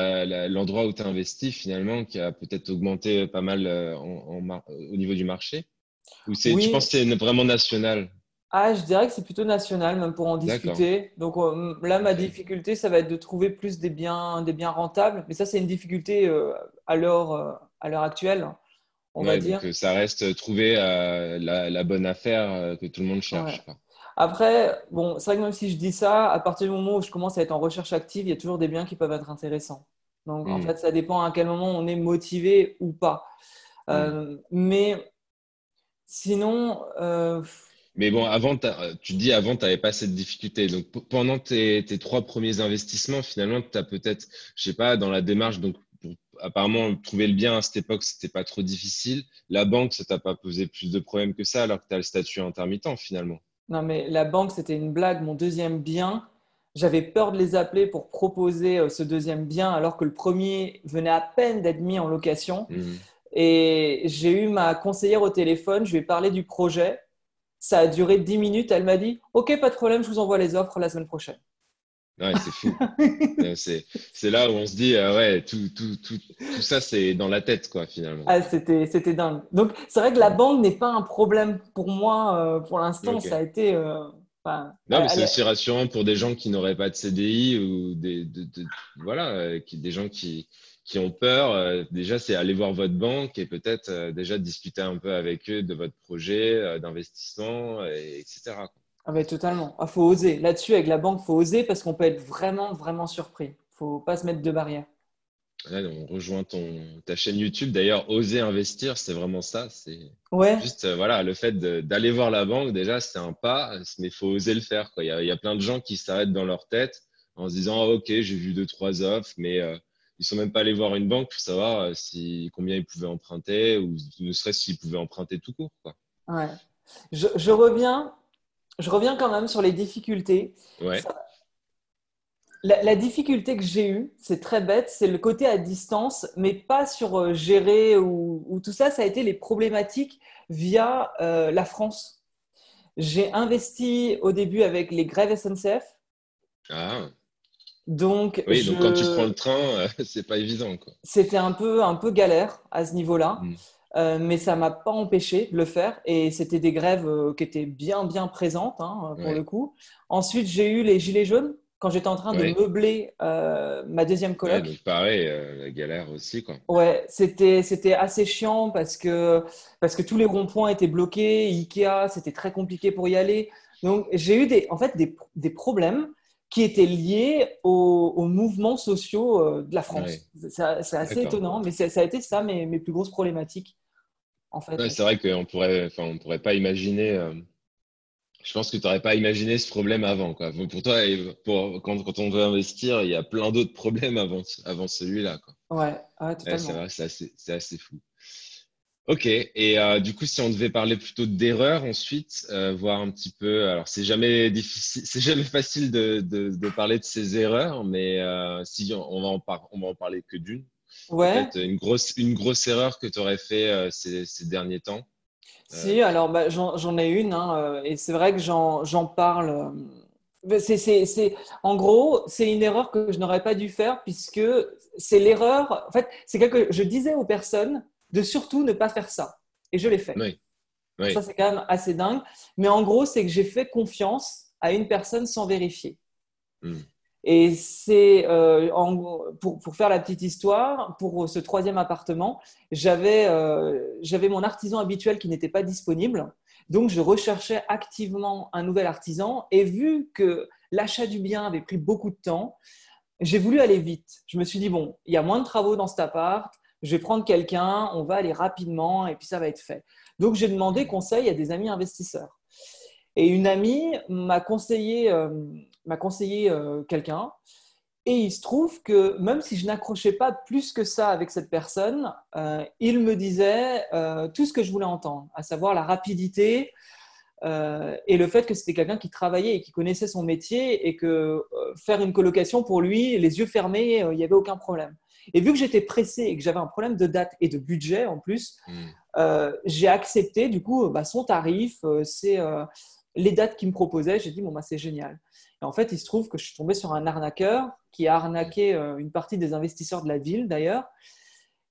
l'endroit où tu as investi finalement, qui a peut-être augmenté pas mal euh, au niveau du marché? Ou c'est, tu penses que c'est vraiment national? Ah, je dirais que c'est plutôt national, même pour en discuter. Donc euh, là, ma difficulté, ça va être de trouver plus des biens, des biens rentables. Mais ça, c'est une difficulté euh, à l'heure actuelle, on va dire. Donc, ça reste trouver la, bonne affaire que tout le monde cherche. Après, bon, c'est vrai que même si je dis ça, à partir du moment où je commence à être en recherche active, il y a toujours des biens qui peuvent être intéressants. Donc, en hmm. fait, ça dépend à quel moment on est motivé ou pas. Euh, hmm. mais sinon. Euh, mais bon, avant, tu dis avant, tu n'avais pas cette difficulté. Donc, pendant tes, trois premiers investissements, finalement, tu as peut-être, je sais pas, dans la démarche, donc apparemment, trouver le bien à cette époque, c'était pas trop difficile. La banque, ça t'a pas posé plus de problèmes que ça, alors que tu as le statut intermittent finalement. Non, mais la banque, c'était une blague. Mon deuxième bien, j'avais peur de les appeler pour proposer euh, ce deuxième bien alors que le premier venait à peine d'être mis en location. Mmh. Et j'ai eu ma conseillère au téléphone, je lui ai parlé du projet. Ça a duré 10 minutes. Elle m'a dit Ok, pas de problème, je vous envoie les offres la semaine prochaine. Ouais, c'est fou. c'est là où on se dit, euh, ouais, tout, tout, tout, tout ça, c'est dans la tête, quoi, finalement. Ah, c'était dingue. Donc, c'est vrai que la banque n'est pas un problème pour moi euh, pour l'instant. Ça a été. Euh, non, mais c'est aussi rassurant pour des gens qui n'auraient pas de CDI ou des, voilà, qui, des gens qui, qui ont peur. déjà, c'est aller voir votre banque et peut-être déjà discuter un peu avec eux de votre projet d'investissement, etc. Ah ben, totalement. Il ah, faut oser. Là-dessus, avec la banque, il faut oser parce qu'on peut être vraiment, vraiment surpris. Il ne faut pas se mettre de barrière. on rejoint ton, ta chaîne YouTube. D'ailleurs, oser investir, c'est vraiment ça. C'est ouais. juste euh, voilà, le fait d'aller voir la banque, déjà, c'est un pas, mais il faut oser le faire. Il, y a, il, y a, plein de gens qui s'arrêtent dans leur tête en se disant Ok, j'ai vu deux, trois offres, mais euh, ils ne sont même pas allés voir une banque pour savoir euh, si, combien ils pouvaient emprunter ou ne serait-ce s'ils pouvaient emprunter tout court. Quoi. Ouais. Je, je, reviens je reviens quand même sur les difficultés. La, difficulté que j'ai eue, c'est très bête, c'est le côté à distance, mais pas sur euh, gérer ou, tout ça. Ça a été les problématiques via euh, la France. J'ai investi au début avec les grèves SNCF. Ah. Donc, oui, donc quand tu prends le train, euh, c'est pas évident. C'était un peu, un peu galère à ce niveau-là. Hmm. Euh, mais ça m'a pas empêché de le faire et c'était des grèves euh, qui étaient bien bien présentes hein, pour le coup. Ensuite, j'ai eu les gilets jaunes quand j'étais en train de meubler euh, ma deuxième coloc. Ouais, pareil, la galère aussi quoi. Ouais, c'était c'était assez chiant parce que parce que tous les ronds-points étaient bloqués, Ikea, c'était très compliqué pour y aller. Donc j'ai eu des en fait des, des problèmes qui étaient liés aux, mouvements sociaux de la France. C'est assez étonnant, mais ça a été ça mes, mes plus grosses problématiques fait. c'est vrai qu'on pourrait, enfin, on pourrait pas imaginer. Euh, je pense que tu n'aurais pas imaginé ce problème avant. Quoi. Pour toi, pour, quand, quand, on veut investir, il y a plein d'autres problèmes avant, avant celui-là. Ouais, ouais, totalement. c'est assez, assez, fou. Ok, et euh, du coup, si on devait parler plutôt d'erreurs ensuite, euh, voir un petit peu. Alors, c'est jamais difficile, c'est jamais facile de, de, de, parler de ces erreurs, mais si on, va en on va en parler que d'une. Ouais. Une grosse, une grosse erreur que tu aurais fait euh, ces, ces, derniers temps euh, Si, alors bah, j'en ai une, hein, euh, et c'est vrai que j'en parle. c'est en gros, c'est une erreur que je n'aurais pas dû faire puisque c'est l'erreur. En fait, c'est quelque. Je disais aux personnes de surtout ne pas faire ça, et je l'ai fait. Oui. Ça, c'est quand même assez dingue. Mais en gros, c'est que j'ai fait confiance à une personne sans vérifier. Hmm. Et c'est euh, pour, faire la petite histoire, pour ce troisième appartement, j'avais euh, mon artisan habituel qui n'était pas disponible. Donc, je recherchais activement un nouvel artisan. Et vu que l'achat du bien avait pris beaucoup de temps, j'ai voulu aller vite. Je me suis dit, bon, il y a moins de travaux dans cet appart. Je vais prendre quelqu'un, on va aller rapidement et puis ça va être fait. Donc, j'ai demandé conseil à des amis investisseurs. Et une amie m'a conseillé, euh, m'a conseillé euh, quelqu'un. Et il se trouve que même si je n'accrochais pas plus que ça avec cette personne, euh, il me disait tout ce que je voulais entendre, à savoir la rapidité et le fait que c'était quelqu'un qui travaillait et qui connaissait son métier et que faire une colocation pour lui, les yeux fermés, il n'y avait aucun problème. Et vu que j'étais pressé et que j'avais un problème de date et de budget en plus, hmm. j'ai accepté du coup bah, son tarif. c'est les dates qu'il me proposait, j'ai dit, bon, bah, c'est génial. Et en fait, il se trouve que je suis tombé sur un arnaqueur qui a arnaqué euh, une partie des investisseurs de la ville, d'ailleurs.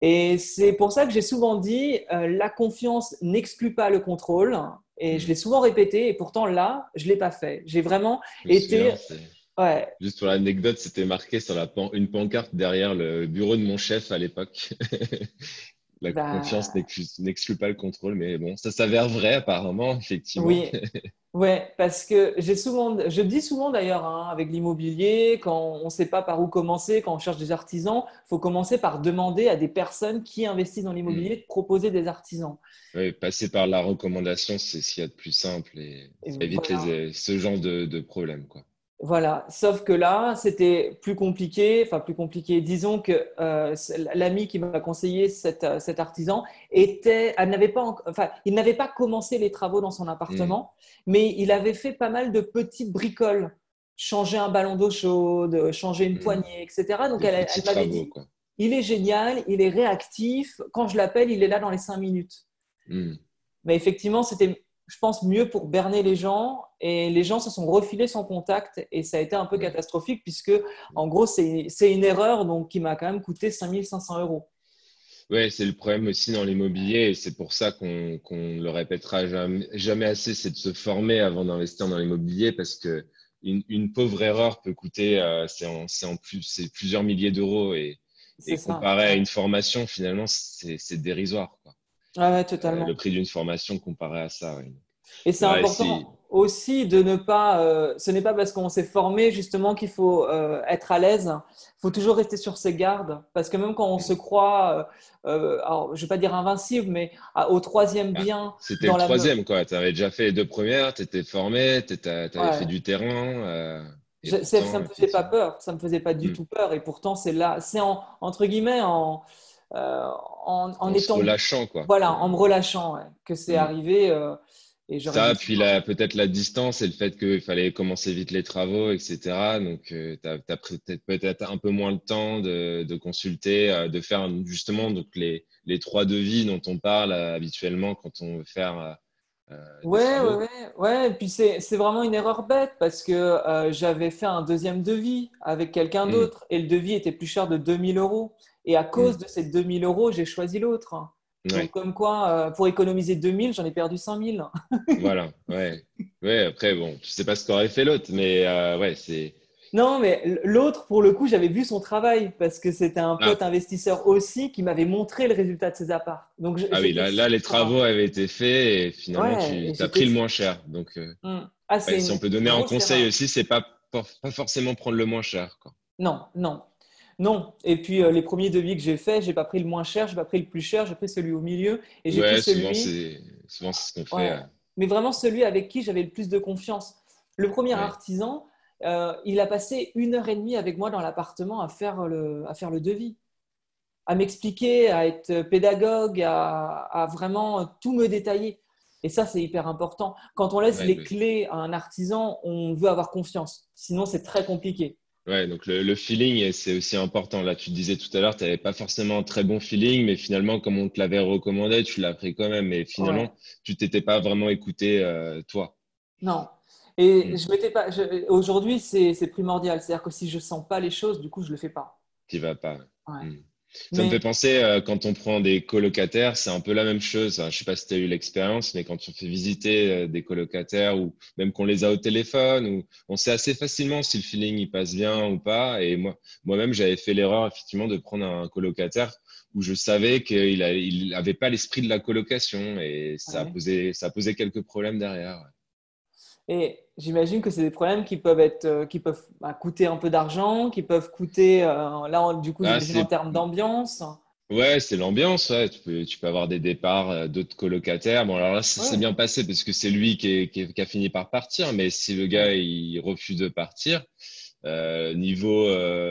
Et c'est pour ça que j'ai souvent dit, euh, la confiance n'exclut pas le contrôle. Et je l'ai souvent répété, et pourtant là, je ne l'ai pas fait. J'ai vraiment été... ouais. Juste pour l'anecdote, c'était marqué sur la une pancarte derrière le bureau de mon chef à l'époque. la bah confiance n'exclut pas le contrôle, mais bon, ça s'avère vrai apparemment, effectivement. Oui, Ouais, parce que j'ai souvent, je dis souvent d'ailleurs hein, avec l'immobilier, quand on ne sait pas par où commencer, quand on cherche des artisans, il faut commencer par demander à des personnes qui investissent dans l'immobilier de proposer des artisans. Oui, passer par la recommandation, c'est ce qu'il y a de plus simple et, ça évite ce genre de, de problème. Quoi. Voilà, sauf que là, c'était plus compliqué, enfin plus compliqué. Disons que euh, l'ami qui m'a conseillé cet, euh, cet, artisan était, elle n'avait pas, enfin, il n'avait pas commencé les travaux dans son appartement, mmh. mais il avait fait pas mal de petites bricoles, changer un ballon d'eau chaude, changer une mmh. poignée, etc. Donc elle, elle m'avait dit, il est génial, il est réactif. Quand je l'appelle, il est là dans les cinq minutes. Mmh. Mais effectivement, c'était je pense, mieux pour berner les gens. Et les gens se sont refilés son contact et ça a été un peu catastrophique puisque, en gros, c'est une erreur donc, qui m'a quand même coûté 5500 euros. Oui, c'est le problème aussi dans l'immobilier et c'est pour ça qu'on le répétera jamais, assez, c'est de se former avant d'investir dans l'immobilier parce que une, pauvre erreur peut coûter, euh, c'est en, plus, plusieurs milliers d'euros et, comparé à une formation, finalement, c'est dérisoire. Quoi. Ah ouais, totalement. Euh, le prix d'une formation comparé à ça. Et c'est important aussi de ne pas. Euh, ce n'est pas parce qu'on s'est formé justement qu'il faut euh, être à l'aise. Il faut toujours rester sur ses gardes parce que même quand on se croit, alors, je ne vais pas dire invincible, mais au troisième ah, bien. C'était le troisième, quoi. Tu avais déjà fait les deux premières, tu étais formé, tu avais fait du terrain. ça ne me faisait pas peur, ça me faisait pas du hmm. tout peur. Et pourtant, c'est là, c'est entre guillemets en euh, en, en, étant. relâchant, quoi. Voilà, en me relâchant, que c'est mm. arrivé. Euh, et ça, puis peut-être la distance et le fait qu'il fallait commencer vite les travaux, etc. Donc, euh, tu as, peut-être un peu moins le temps de, de consulter, de faire justement donc les, les trois devis dont on parle habituellement quand on veut faire. ouais, ouais, ouais, ouais, Et puis c'est vraiment une erreur bête parce que j'avais fait un deuxième devis avec quelqu'un mm. d'autre et le devis était plus cher de 2000 euros. Et à cause mm. de ces 2000 euros, j'ai choisi l'autre. Donc, comme quoi, euh, pour économiser 2000, j'en ai perdu 5000. voilà, ouais. ouais. Après, bon, je sais pas ce qu'aurait fait l'autre, mais euh, ouais, c'est. Non, mais l'autre, pour le coup, j'avais vu son travail parce que c'était un ah. pote investisseur aussi qui m'avait montré le résultat de ses apparts. Donc, ah oui, là, les travaux avaient été faits et finalement, tu as pris le moins cher. Donc, euh, mm. ah, si on peut donner un conseil aussi, c'est pas, pas forcément prendre le moins cher. Quoi. Non, non. Non. Et puis euh, les premiers devis que j'ai faits, j'ai pas pris le moins cher, j'ai pas pris le plus cher, j'ai pris celui au milieu et j'ai pris celui. Souvent, c'est ce qu'on fait. Mais vraiment celui avec qui j'avais le plus de confiance. Le premier artisan, euh, il a passé une heure et demie avec moi dans l'appartement à faire le, à faire le devis, à m'expliquer, à être pédagogue, à, vraiment tout me détailler. Et ça, c'est hyper important. Quand on laisse les clés à un artisan, on veut avoir confiance. Sinon, c'est très compliqué. Ouais, donc le, feeling, c'est aussi important. Là, tu disais tout à l'heure, tu n'avais pas forcément un très bon feeling, mais finalement, comme on te l'avait recommandé, tu l'as pris quand même. Mais finalement, tu t'étais pas vraiment écouté euh, toi. Non. Et mm. je m'étais pas. Aujourd'hui, c'est primordial. C'est-à-dire que si je sens pas les choses, du coup, je le fais pas. Tu vas pas. Ouais. Mm. Ça me fait penser, euh, quand on prend des colocataires, c'est un peu la même chose. Je ne sais pas si tu as eu l'expérience, mais quand on fait visiter euh, des colocataires ou même qu'on les a au téléphone, ou on sait assez facilement si le feeling il passe bien ou pas. Et moi, moi-même, j'avais fait l'erreur effectivement de prendre un colocataire où je savais qu'il n'avait il pas l'esprit de la colocation et ça, a posé, ça a posé quelques problèmes derrière. Et j'imagine que c'est des problèmes qui peuvent, être, euh, qui peuvent bah, coûter un peu d'argent, qui peuvent coûter, euh, là, du coup, ah, en termes d'ambiance. Ouais, c'est l'ambiance. Ouais. Tu, peux, tu peux avoir des départs euh, d'autres colocataires. Bon, alors là, ça s'est bien passé parce que c'est lui qui, qui, a fini par partir. Mais si le gars, il refuse de partir, niveau,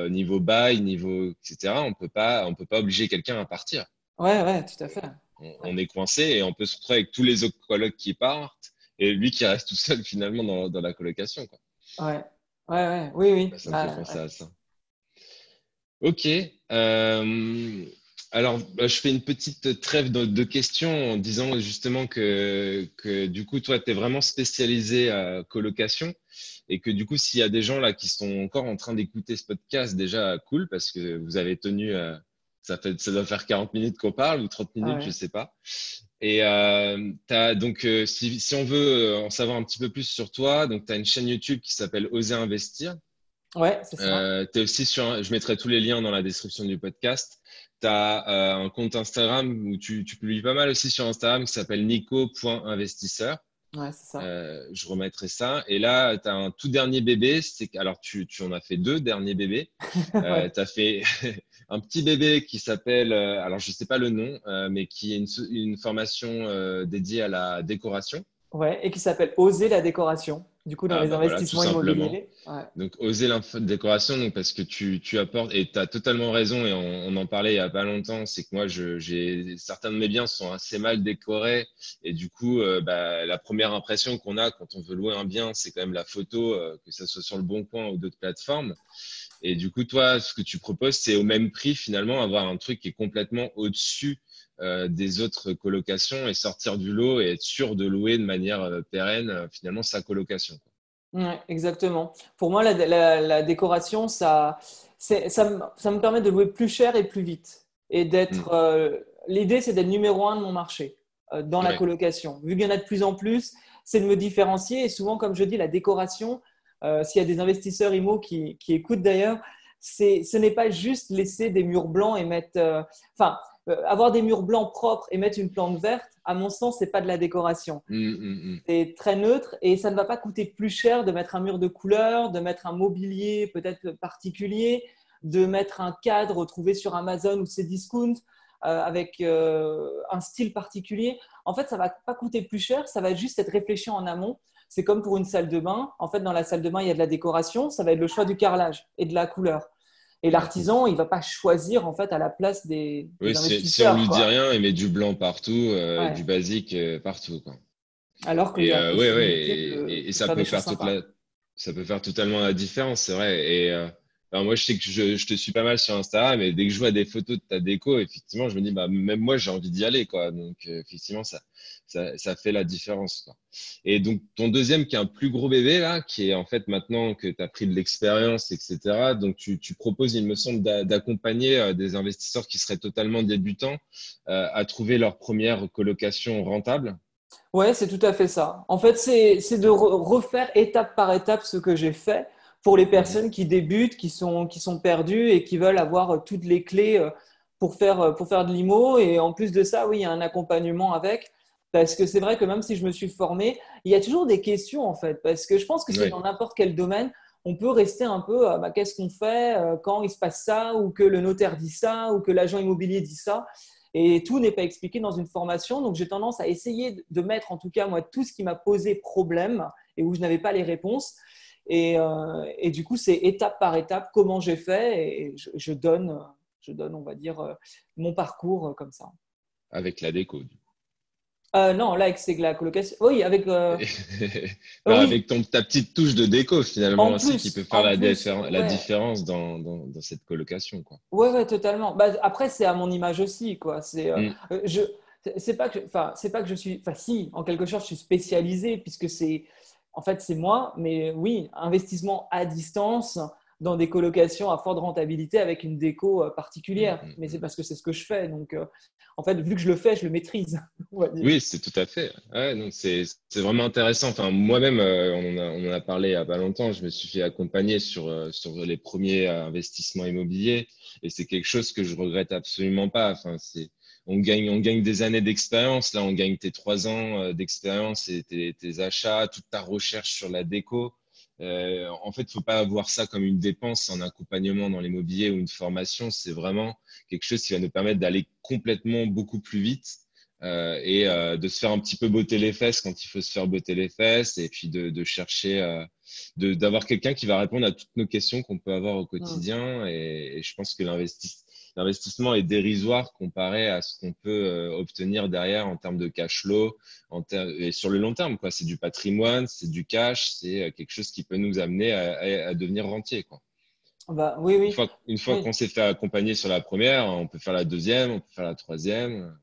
niveau bail, niveau, etc., on peut pas, on peut pas obliger quelqu'un à partir. Ouais, ouais, tout à fait. On, on, est coincé et on peut se retrouver avec tous les autres colocs qui partent et lui qui reste tout seul finalement dans, dans la colocation. Quoi. Ouais, ouais, ouais, oui, oui. Ça me fait penser à ça. Ok. Euh, alors, bah, je fais une petite trêve de, questions en disant justement que, que du coup, toi, tu es vraiment spécialisé à colocation et que du coup, s'il y a des gens là qui sont encore en train d'écouter ce podcast, déjà cool parce que vous avez tenu, euh, ça, fait, ça doit faire 40 minutes qu'on parle ou 30 minutes, je ne sais pas. Et euh, as, donc, euh, si, si, on veut en savoir un petit peu plus sur toi, donc tu as une chaîne YouTube qui s'appelle Oser Investir. Ouais, c'est ça. Euh, es aussi sur, je mettrai tous les liens dans la description du podcast. Tu as euh, un compte Instagram où tu, tu, publies pas mal aussi sur Instagram qui s'appelle nico.investisseur. Ouais, c'est ça. Euh, je remettrai ça. Et là, tu as un tout dernier bébé. Alors, tu, tu, en as fait deux derniers bébés. ouais. Tu as fait un petit bébé qui s'appelle, euh, alors je ne sais pas le nom, euh, mais qui est une, une formation euh, dédiée à la décoration. Ouais, et qui s'appelle Oser la décoration. Du coup, dans ah, les bah investissements immobiliers. Donc, oser la décoration, donc, parce que tu, tu apportes, et tu as totalement raison, et on, en parlait il n'y a pas longtemps, c'est que moi, j'ai certains de mes biens sont assez mal décorés, et du coup, bah, la première impression qu'on a quand on veut louer un bien, c'est quand même la photo, que ce soit sur le Bon Coin ou d'autres plateformes. Et du coup, toi, ce que tu proposes, c'est au même prix, finalement, avoir un truc qui est complètement au-dessus euh, des autres colocations et sortir du lot et être sûr de louer de manière euh, pérenne, euh, finalement, sa colocation. Exactement. Pour moi, la, décoration, ça, ça, me, permet de louer plus cher et plus vite. Et d'être. Mm. L'idée, c'est d'être numéro un de mon marché dans la colocation. Vu qu'il y en a de plus en plus, c'est de me différencier. Et souvent, comme je dis, la décoration, euh, s'il y a des investisseurs IMO qui, écoutent d'ailleurs, ce n'est pas juste laisser des murs blancs et mettre. Euh, enfin, euh, avoir des murs blancs propres et mettre une plante verte, à mon sens, c'est pas de la décoration. Mmh, mmh, mmh. C'est très neutre et ça ne va pas coûter plus cher de mettre un mur de couleur, de mettre un mobilier peut-être particulier, de mettre un cadre trouvé sur Amazon ou Cdiscount avec un style particulier. En fait, ça va pas coûter plus cher, ça va juste être réfléchi en amont. C'est comme pour une salle de bain. En fait, dans la salle de bain, il y a de la décoration. Ça va être le choix du carrelage et de la couleur. Et l'artisan, il va pas choisir en fait à la place des, oui, Si on lui dit rien, il met du blanc partout, euh, du basique euh, partout. Quoi. Alors que et, euh, oui, et, ça peut faire toute la, ça peut faire totalement la différence, c'est vrai. Et moi, je sais que je, te suis pas mal sur Instagram, et dès que je vois des photos de ta déco, effectivement, je me dis, bah, même moi, j'ai envie d'y aller. Quoi. Donc, euh, effectivement, ça, ça, fait la différence. Et donc, ton deuxième, qui est un plus gros bébé, là, qui est en fait maintenant que tu as pris de l'expérience, etc., donc tu, tu, proposes, il me semble, d'accompagner euh, des investisseurs qui seraient totalement débutants euh, à trouver leur première colocation rentable? Ouais, c'est tout à fait ça. En fait, c'est de refaire étape par étape ce que j'ai fait pour les personnes qui débutent, qui sont, qui sont perdues et qui veulent avoir euh, toutes les clés euh, pour faire, euh, pour faire de l'IMO. Et en plus de ça, oui, il y a un accompagnement avec. Parce que c'est vrai que même si je me suis formé, il y a toujours des questions en fait. Parce que je pense que c'est dans n'importe quel domaine, on peut rester un peu, bah, qu'est-ce qu'on fait quand il se passe ça, ou que le notaire dit ça, ou que l'agent immobilier dit ça. Et tout n'est pas expliqué dans une formation. Donc j'ai tendance à essayer de mettre en tout cas moi tout ce qui m'a posé problème et où je n'avais pas les réponses. Euh, et, du coup, c'est étape par étape comment j'ai fait et je, donne, je donne, on va dire, euh, mon parcours euh, comme ça. Avec la déco. non, là, c'est la colocation. Oui, avec. Avec ton, ta petite touche de déco, finalement, aussi, qui peut faire la, la différence dans, dans, cette colocation. Quoi. Ouais, ouais, totalement. Bah, après, c'est à mon image aussi. Quoi. C'est, mm. je, c'est pas que, enfin, c'est pas que je suis, enfin, si, en quelque sorte, je suis spécialisé puisque c'est, en fait, c'est moi, mais oui, investissement à distance dans des colocations à forte rentabilité avec une déco euh, particulière. Mm, mm, mais c'est mm. parce que c'est ce que je fais. Donc, euh, en fait, vu que je le fais, je le maîtrise. Oui, c'est tout à fait. c'est vraiment intéressant. Enfin, moi-même, euh, on, en a parlé il n'y a pas longtemps. Je me suis fait accompagner sur, sur les premiers investissements immobiliers et c'est quelque chose que je regrette absolument pas. Enfin, c'est on gagne, on gagne des années d'expérience. Là, on gagne tes trois ans euh, d'expérience et tes, achats, toute ta recherche sur la déco. Euh, en fait, il ne faut pas avoir ça comme une dépense, un accompagnement dans l'immobilier ou une formation. C'est vraiment quelque chose qui va nous permettre d'aller complètement beaucoup plus vite euh, et de se faire un petit peu botter les fesses quand il faut se faire botter les fesses et puis de, chercher, d'avoir quelqu'un qui va répondre à toutes nos questions qu'on peut avoir au quotidien. Et, et je pense que l'investissement l'investissement est dérisoire comparé à ce qu'on peut euh, obtenir derrière en termes de cash flow en et sur le long terme. Quoi. C'est du patrimoine, c'est du cash, c'est euh, quelque chose qui peut nous amener à, devenir rentier. Quoi. Bah, oui, oui. Une fois, qu'on s'est fait accompagner sur la première, on peut faire la deuxième, on peut faire la troisième.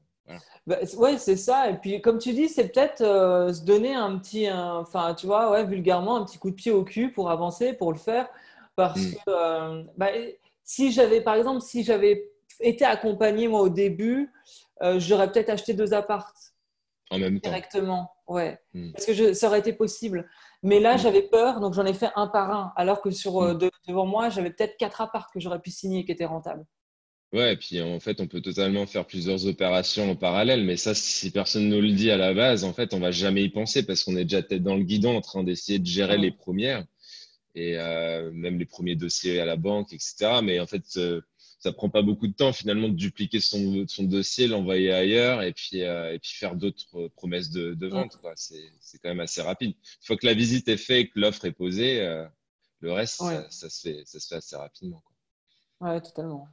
Bah, oui, c'est ça. Et puis, comme tu dis, c'est peut-être euh, se donner un petit, enfin, tu vois, ouais, vulgairement, un petit coup de pied au cul pour avancer, pour le faire. Parce hmm. que, bah, si j'avais, par exemple, si j'avais été accompagné moi au début, euh, j'aurais peut-être acheté deux appartes. En même temps. Directement, ouais. Hmm. Parce que ça aurait été possible. Mais là, hmm. j'avais peur, donc j'en ai fait un par un. Alors que sur, euh, hmm. devant moi, j'avais peut-être quatre appartes que j'aurais pu signer qui étaient rentables. Ouais, et puis en fait, on peut totalement faire plusieurs opérations en parallèle, mais ça, si personne ne nous le dit à la base, en fait, on va jamais y penser parce qu'on est déjà tête dans le guidon en train d'essayer de gérer les premières et euh, même les premiers dossiers à la banque, etc. Mais en fait, euh, ça prend pas beaucoup de temps finalement de dupliquer son, son dossier, l'envoyer ailleurs et puis, euh, et puis faire d'autres promesses de, de vente. C'est quand même assez rapide. Une fois que la visite est faite et que l'offre est posée, le reste, ça, se fait, ça se fait assez rapidement. Quoi. Ouais, totalement.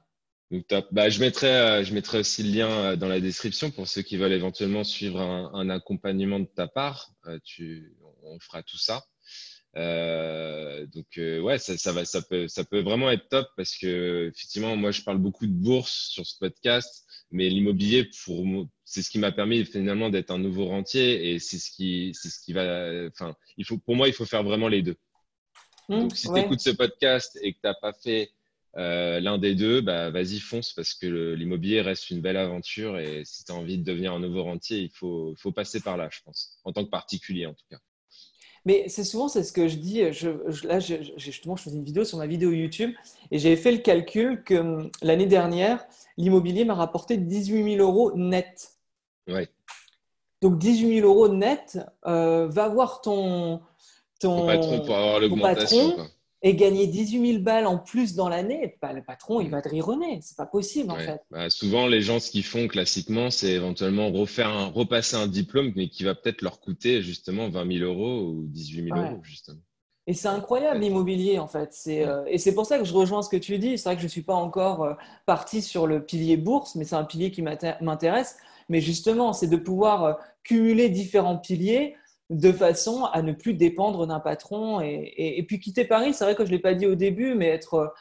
Donc, Bah, je, mettrai, je mettrai aussi le lien dans la description pour ceux qui veulent éventuellement suivre un, un accompagnement de ta part. tu, on fera tout ça. Euh, donc ouais, ça, ça, va, ça peut, ça peut vraiment être top parce que effectivement, moi, je parle beaucoup de bourse sur ce podcast, mais l'immobilier, pour c'est ce qui m'a permis finalement d'être un nouveau rentier et c'est ce qui, c'est ce qui va, enfin, il faut, pour moi, il faut faire vraiment les deux. Mmh, donc, si tu écoutes ce podcast et que tu n'as pas fait euh, l'un des deux, bah, vas-y, fonce parce que l'immobilier reste une belle aventure et si tu as envie de devenir un nouveau rentier, il faut, faut, passer par là, je pense, en tant que particulier en tout cas. Mais c'est souvent c'est ce que je dis. Je, là, justement, je faisais une vidéo sur ma vidéo YouTube et j'avais fait le calcul que hum, l'année dernière, l'immobilier m'a rapporté 18 000 euros net. Ouais. Donc 18 000 euros net, euh, va voir ton, ton, patron pour avoir l'augmentation et gagner 18 000 balles en plus dans l'année, bah, le patron, il va te rironner. C'est pas possible, en fait. Bah, souvent, les gens, ce qu'ils font classiquement, c'est éventuellement refaire un, repasser un diplôme, mais qui va peut-être leur coûter justement 20 000 euros ou 18 000 euros, justement. Et c'est incroyable l'immobilier en fait. Euh, et c'est pour ça que je rejoins ce que tu dis. C'est vrai que je ne suis pas encore euh, parti sur le pilier bourse, mais c'est un pilier qui m'intéresse. Mais justement, c'est de pouvoir euh, cumuler différents piliers de façon à ne plus dépendre d'un patron. Et, puis quitter Paris, c'est vrai que je ne l'ai pas dit au début, mais être,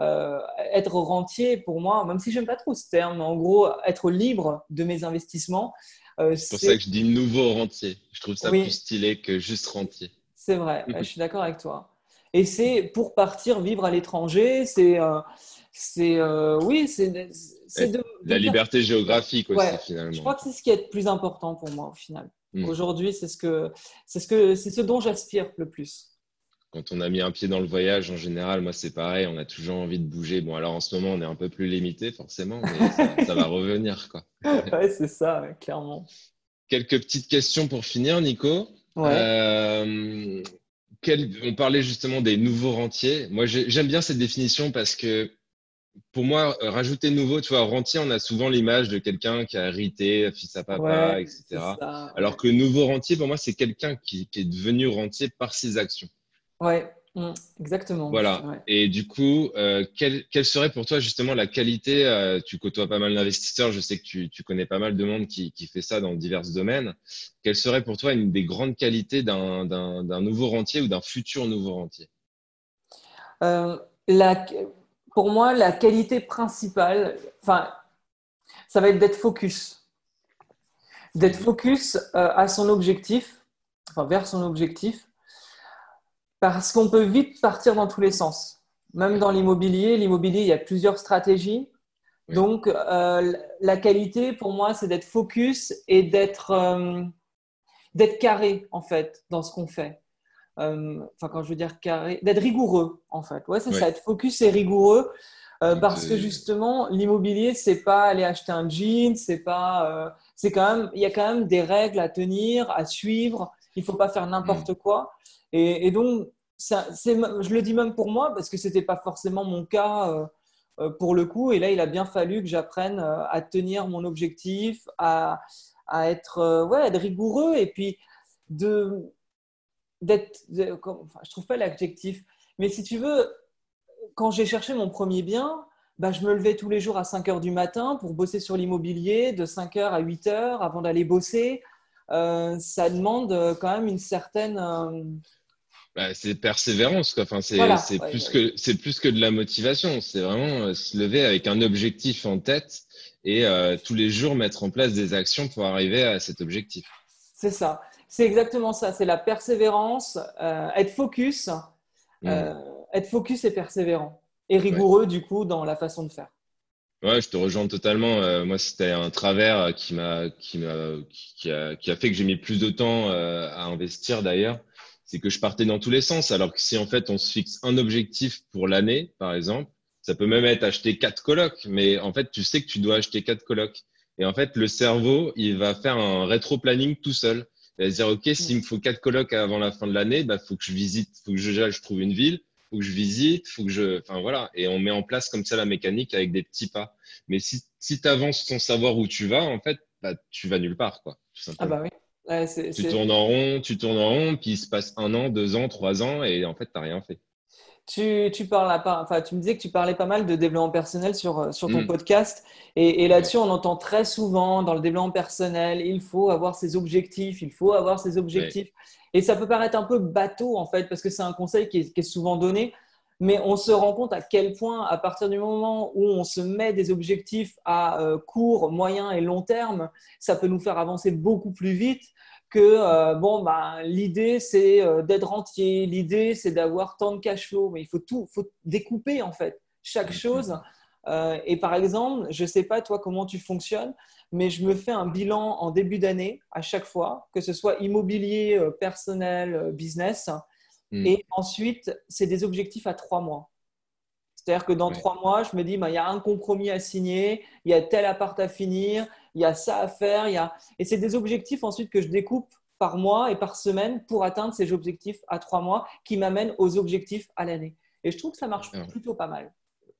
euh, être rentier pour moi, même si je n'aime pas trop ce terme, en gros, être libre de mes investissements. Euh, c'est pour ça que je dis nouveau rentier. Je trouve ça plus stylé que juste rentier. C'est vrai, je suis d'accord avec toi. Et c'est pour partir vivre à l'étranger, c'est. Euh, c'est oui, c'est de, la liberté géographique aussi finalement. Je crois que c'est ce qui est le plus important pour moi au final. Mm. Aujourd'hui, c'est ce que c'est ce que c'est ce dont j'aspire le plus. Quand on a mis un pied dans le voyage, en général, moi c'est pareil, on a toujours envie de bouger. Bon, alors en ce moment, on est un peu plus limité forcément, mais ça, va revenir quoi. ouais, c'est ça, clairement. Quelques petites questions pour finir, Nico. Euh, on parlait justement des nouveaux rentiers. Moi, j'aime bien cette définition parce que pour moi, euh, rajouter nouveau, tu vois, rentier, on a souvent l'image de quelqu'un qui a hérité, fils à papa, etc. Alors que nouveau rentier, pour moi, c'est quelqu'un qui, est devenu rentier par ses actions. Ouais, mm, exactement. Voilà. Et du coup, euh, quelle, serait pour toi justement la qualité euh, Tu côtoies pas mal d'investisseurs, je sais que tu, connais pas mal de monde qui, fait ça dans divers domaines. Quelle serait pour toi une des grandes qualités d'un nouveau rentier ou d'un futur nouveau rentier? La pour moi, la qualité principale, enfin, ça va être d'être focus. D'être focus euh, à son objectif, enfin, vers son objectif, parce qu'on peut vite partir dans tous les sens. Même dans l'immobilier, l'immobilier, il y a plusieurs stratégies. Donc, euh, la qualité, pour moi, c'est d'être focus et d'être euh, d'être carré, en fait, dans ce qu'on fait. Euh, enfin quand je veux dire carré, d'être rigoureux en fait. Ouais, c'est ça, être focus et rigoureux. Euh, parce que justement, l'immobilier, c'est pas aller acheter un jean, c'est pas, euh, c'est quand même, il y a quand même des règles à tenir, à suivre. Il faut pas faire n'importe mm. quoi. Et, donc, ça, je le dis même pour moi parce que c'était pas forcément mon cas pour le coup. Et là, il a bien fallu que j'apprenne à tenir mon objectif, à, à être, ouais, être rigoureux et puis de d'être. Enfin, je trouve pas l'adjectif, mais si tu veux, quand j'ai cherché mon premier bien, bah, je me levais tous les jours à 5 heures du matin pour bosser sur l'immobilier, de 5 heures à 8 heures avant d'aller bosser. Euh, ça demande euh, quand même une certaine. Euh, bah, c'est persévérance, quoi. Enfin, c'est plus, Que, c'est plus que de la motivation. C'est vraiment se lever avec un objectif en tête et tous les jours mettre en place des actions pour arriver à cet objectif. C'est ça. C'est exactement ça, c'est la persévérance, euh, être focus, mm. euh, être focus et persévérant, et rigoureux du coup dans la façon de faire. Ouais, je te rejoins totalement. Euh, moi, c'était un travers qui m'a, qui m'a, qui a, qui a fait que j'ai mis plus de temps à investir d'ailleurs. C'est que je partais dans tous les sens. Alors que si en fait on se fixe un objectif pour l'année, par exemple, ça peut même être acheter quatre colocs, mais en fait tu sais que tu dois acheter quatre colocs. Et en fait, le cerveau, il va faire un rétro-planning tout seul. Elle va se dire, OK, s'il me faut quatre colocs avant la fin de l'année, il bah, faut que je visite, faut que je, je trouve une ville, faut que je visite, faut que je, enfin voilà. Et on met en place comme ça la mécanique avec des petits pas. Mais si, si tu avances sans savoir où tu vas, en fait, bah, tu vas nulle part, quoi. ah bah oui. tu tournes en rond, tu tournes en rond, puis il se passe un an, deux ans, trois ans, et en fait, tu n'as rien fait. Tu, tu, parles enfin, tu me disais que tu parlais pas mal de développement personnel sur, euh, sur ton mm. podcast. Et, là-dessus, on entend très souvent dans le développement personnel, il faut avoir ses objectifs, il faut avoir ses objectifs. Et ça peut paraître un peu bateau, en fait, parce que c'est un conseil qui est, souvent donné. Mais on se rend compte à quel point, à partir du moment où on se met des objectifs à euh, court, moyen et long terme, ça peut nous faire avancer beaucoup plus vite que euh, bon, bah, l'idée c'est euh, d'être rentier, l'idée c'est d'avoir tant de cash flow, mais il faut tout, faut découper en fait chaque chose. Euh, et par exemple, je ne sais pas toi comment tu fonctionnes, mais je me fais un bilan en début d'année à chaque fois, que ce soit immobilier, personnel, business. Hmm. Et ensuite, c'est des objectifs à trois mois. C'est-à-dire que dans trois mois, je me dis, bah, il y a un compromis à signer, il y a tel appart à finir, il y a ça à faire. Il y a... Et c'est des objectifs ensuite que je découpe par mois et par semaine pour atteindre ces objectifs à trois mois qui m'amènent aux objectifs à l'année. Et je trouve que ça marche plutôt pas mal.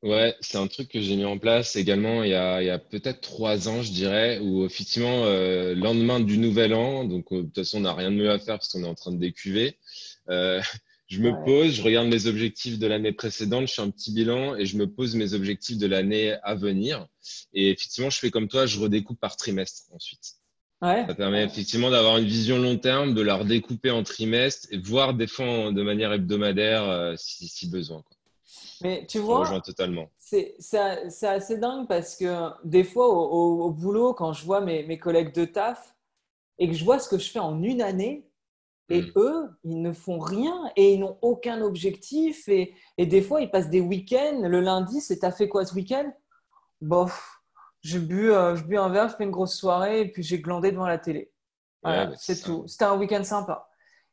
Ouais, c'est un truc que j'ai mis en place également il y a, a peut-être trois ans, je dirais, où effectivement, euh, lendemain du nouvel an, donc euh, de toute façon, on n'a rien de mieux à faire parce qu'on est en train de décuver. Euh, je me pose, je regarde mes objectifs de l'année précédente, je fais un petit bilan et je me pose mes objectifs de l'année à venir. Et effectivement, je fais comme toi, je redécoupe par trimestre ensuite. Ouais. Ça permet effectivement d'avoir une vision long terme, de la redécouper en trimestre et voir des fois de manière hebdomadaire euh, si, besoin. Mais tu vois, totalement. C'est assez dingue parce que des fois au, boulot, quand je vois mes, mes collègues de taf et que je vois ce que je fais en une année, et mm. eux, ils ne font rien et ils n'ont aucun objectif. Et, et, des fois, ils passent des week-ends. Le lundi, c'est T'as fait quoi ce week-end? Bof, j'ai bu, euh, bu un verre, je fais une grosse soirée et puis j'ai glandé devant la télé. Voilà, c'est tout. C'était un week-end sympa.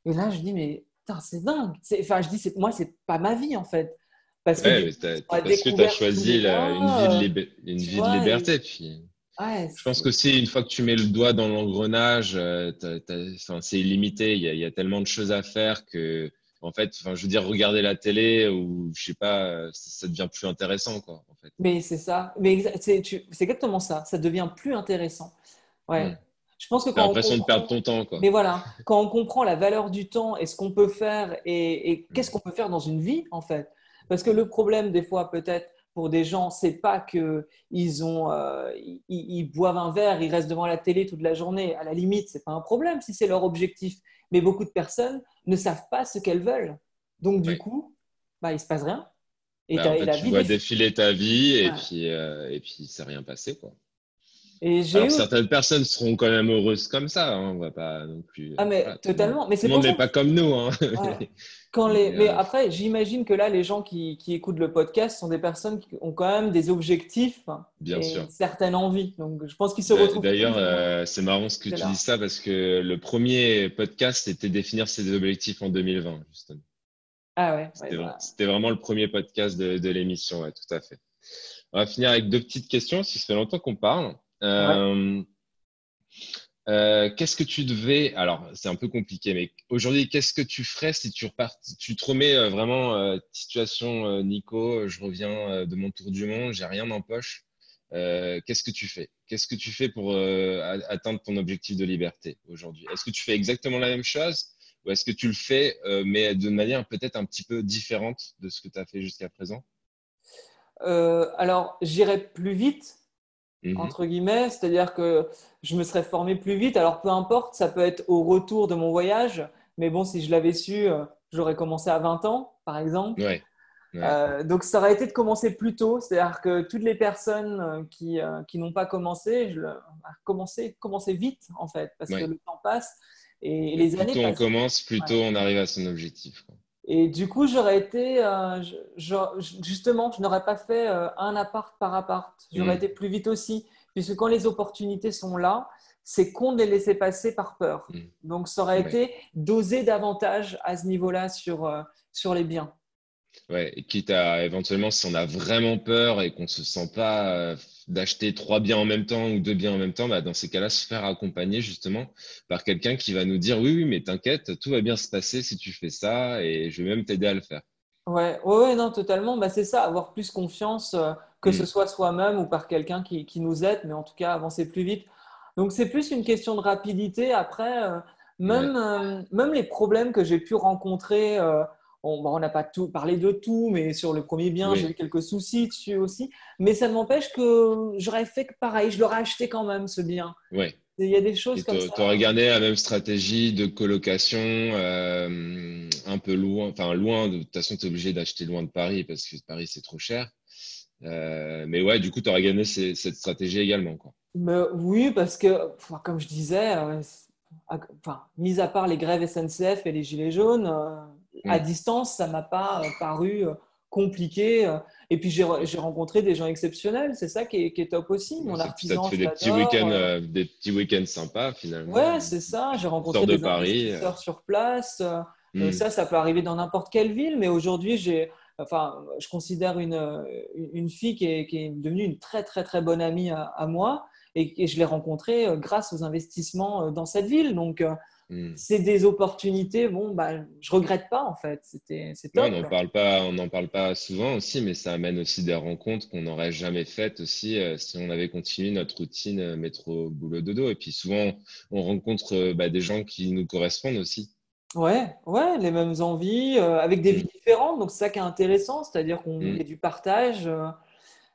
Et là, je dis, mais c'est dingue. Enfin, je dis, moi, c'est pas ma vie en fait. Parce que, que tu as choisi une vie de, une vie de liberté. Puis je pense que si une fois que tu mets le doigt dans l'engrenage, euh, c'est illimité. Il y, a, tellement de choses à faire que, en fait, enfin, je veux dire, regarder la télé ou je sais pas, ça devient plus intéressant, quoi. En fait. Mais c'est ça. Mais c'est exactement ça. Ça devient plus intéressant. Ouais. Je pense que quand l'impression de perdre ton temps, quoi. Mais voilà, quand on comprend la valeur du temps et ce qu'on peut faire et, et qu'est-ce qu'on peut faire dans une vie, en fait. Parce que le problème, des fois, peut-être, pour des gens, c'est pas que ils ont, euh, ils, boivent un verre, ils restent devant la télé toute la journée. À la limite, c'est pas un problème si c'est leur objectif. Mais beaucoup de personnes ne savent pas ce qu'elles veulent. Donc du coup, bah il se passe rien. Et, bah, tu vois défiler ta vie et puis euh, et puis c'est rien passé quoi. Et Alors, certaines personnes seront quand même heureuses comme ça. Hein. On va pas non plus. Ah mais totalement. Mais c'est n'est pas comme nous. Hein. Quand les... Mais après, j'imagine que là, les gens qui, qui, écoutent le podcast sont des personnes qui ont quand même des objectifs Bien et sûr. certaines envies. Donc, je pense qu'ils se retrouvent. D'ailleurs, euh, c'est marrant ce que tu dis ça parce que le premier podcast était définir ses objectifs en 2020, justement. Ah ouais. C'était vraiment le premier podcast de, de l'émission, ouais, tout à fait. On va finir avec deux petites questions, si ça fait longtemps qu'on parle. Euh, euh, qu'est-ce que tu devais Alors, c'est un peu compliqué, mais aujourd'hui, qu'est-ce que tu ferais si tu repars Tu te remets euh, vraiment situation Nico, je reviens de mon tour du monde, j'ai rien en poche. qu'est-ce que tu fais? Qu'est-ce que tu fais pour atteindre ton objectif de liberté aujourd'hui? Est-ce que tu fais exactement la même chose ou est-ce que tu le fais, mais de manière peut-être un petit peu différente de ce que tu as fait jusqu'à présent? Alors, j'irai plus vite Mhm. entre guillemets, c'est-à-dire que je me serais formé plus vite. Alors peu importe, ça peut être au retour de mon voyage, mais bon, si je l'avais su, euh, j'aurais commencé à 20 ans, par exemple. Euh, donc ça aurait été de commencer plus tôt, c'est-à-dire que toutes les personnes euh, qui, qui n'ont pas commencé, je commencer, commencer vite en fait, parce que le temps passe et, les années. Plus tôt on commence, plus tôt on arrive à son objectif. Et du coup, j'aurais été, euh, justement, je n'aurais pas fait euh, un appart par appart. J'aurais mm. été plus vite aussi, puisque quand les opportunités sont là, c'est con de les laisser passer par peur. Mm. Donc, ça aurait été d'oser davantage à ce niveau-là sur, euh, sur les biens. Ouais, et quitte à éventuellement, si on a vraiment peur et qu'on ne se sent pas d'acheter trois biens en même temps ou deux biens en même temps, bah, dans ces cas-là, se faire accompagner justement par quelqu'un qui va nous dire oui, oui, mais t'inquiète, tout va bien se passer si tu fais ça et je vais même t'aider à le faire. Ouais, ouais, non, totalement. Bah, c'est ça, avoir plus confiance, euh, que ce mm. soit soi-même ou par quelqu'un qui, qui, nous aide, mais en tout cas, avancer plus vite. Donc, c'est plus une question de rapidité. Après, euh, même, même les problèmes que j'ai pu rencontrer on n'a pas tout parlé de tout, mais sur le premier bien, j'ai eu quelques soucis dessus aussi. Mais ça ne m'empêche que j'aurais fait pareil, je l'aurais acheté quand même ce bien. Ouais. Il y a des choses comme ça. Tu aurais gardé la même stratégie de colocation, euh, un peu loin, enfin loin, de, toute façon, tu es obligé d'acheter loin de Paris parce que Paris, c'est trop cher. Euh, mais ouais, du coup, tu aurais gagné cette stratégie également. Quoi. Mais, oui, parce que, comme je disais, euh, enfin, mis à part les grèves SNCF et les gilets jaunes, à mm. distance, ça m'a pas paru compliqué. Euh, et puis j'ai rencontré des gens exceptionnels, c'est ça qui est, top aussi. Mon artisan, ça te fait des petits week-ends, euh, des petits week-ends sympas finalement. Ouais, c'est ça. J'ai rencontré des Paris, investisseurs euh. sur place. Hmm. Ça, ça peut arriver dans n'importe quelle ville, mais aujourd'hui, j'ai, enfin, je considère une, une fille qui est, qui est, devenue une très très très bonne amie à, moi, et, et je l'ai rencontrée grâce aux investissements dans cette ville. Donc Hmm. C'est des opportunités, bon, bah, je regrette pas en fait. C'était, on n'en parle pas, on n'en parle pas souvent aussi, mais ça amène aussi des rencontres qu'on n'aurait jamais faites aussi euh, si on avait continué notre routine euh, métro boulot dodo. Et puis souvent, on rencontre euh, bah, des gens qui nous correspondent aussi. Ouais, ouais, les mêmes envies, avec des hmm. vies différentes. Donc c'est ça qui est intéressant, c'est-à-dire qu'on mmh. du partage.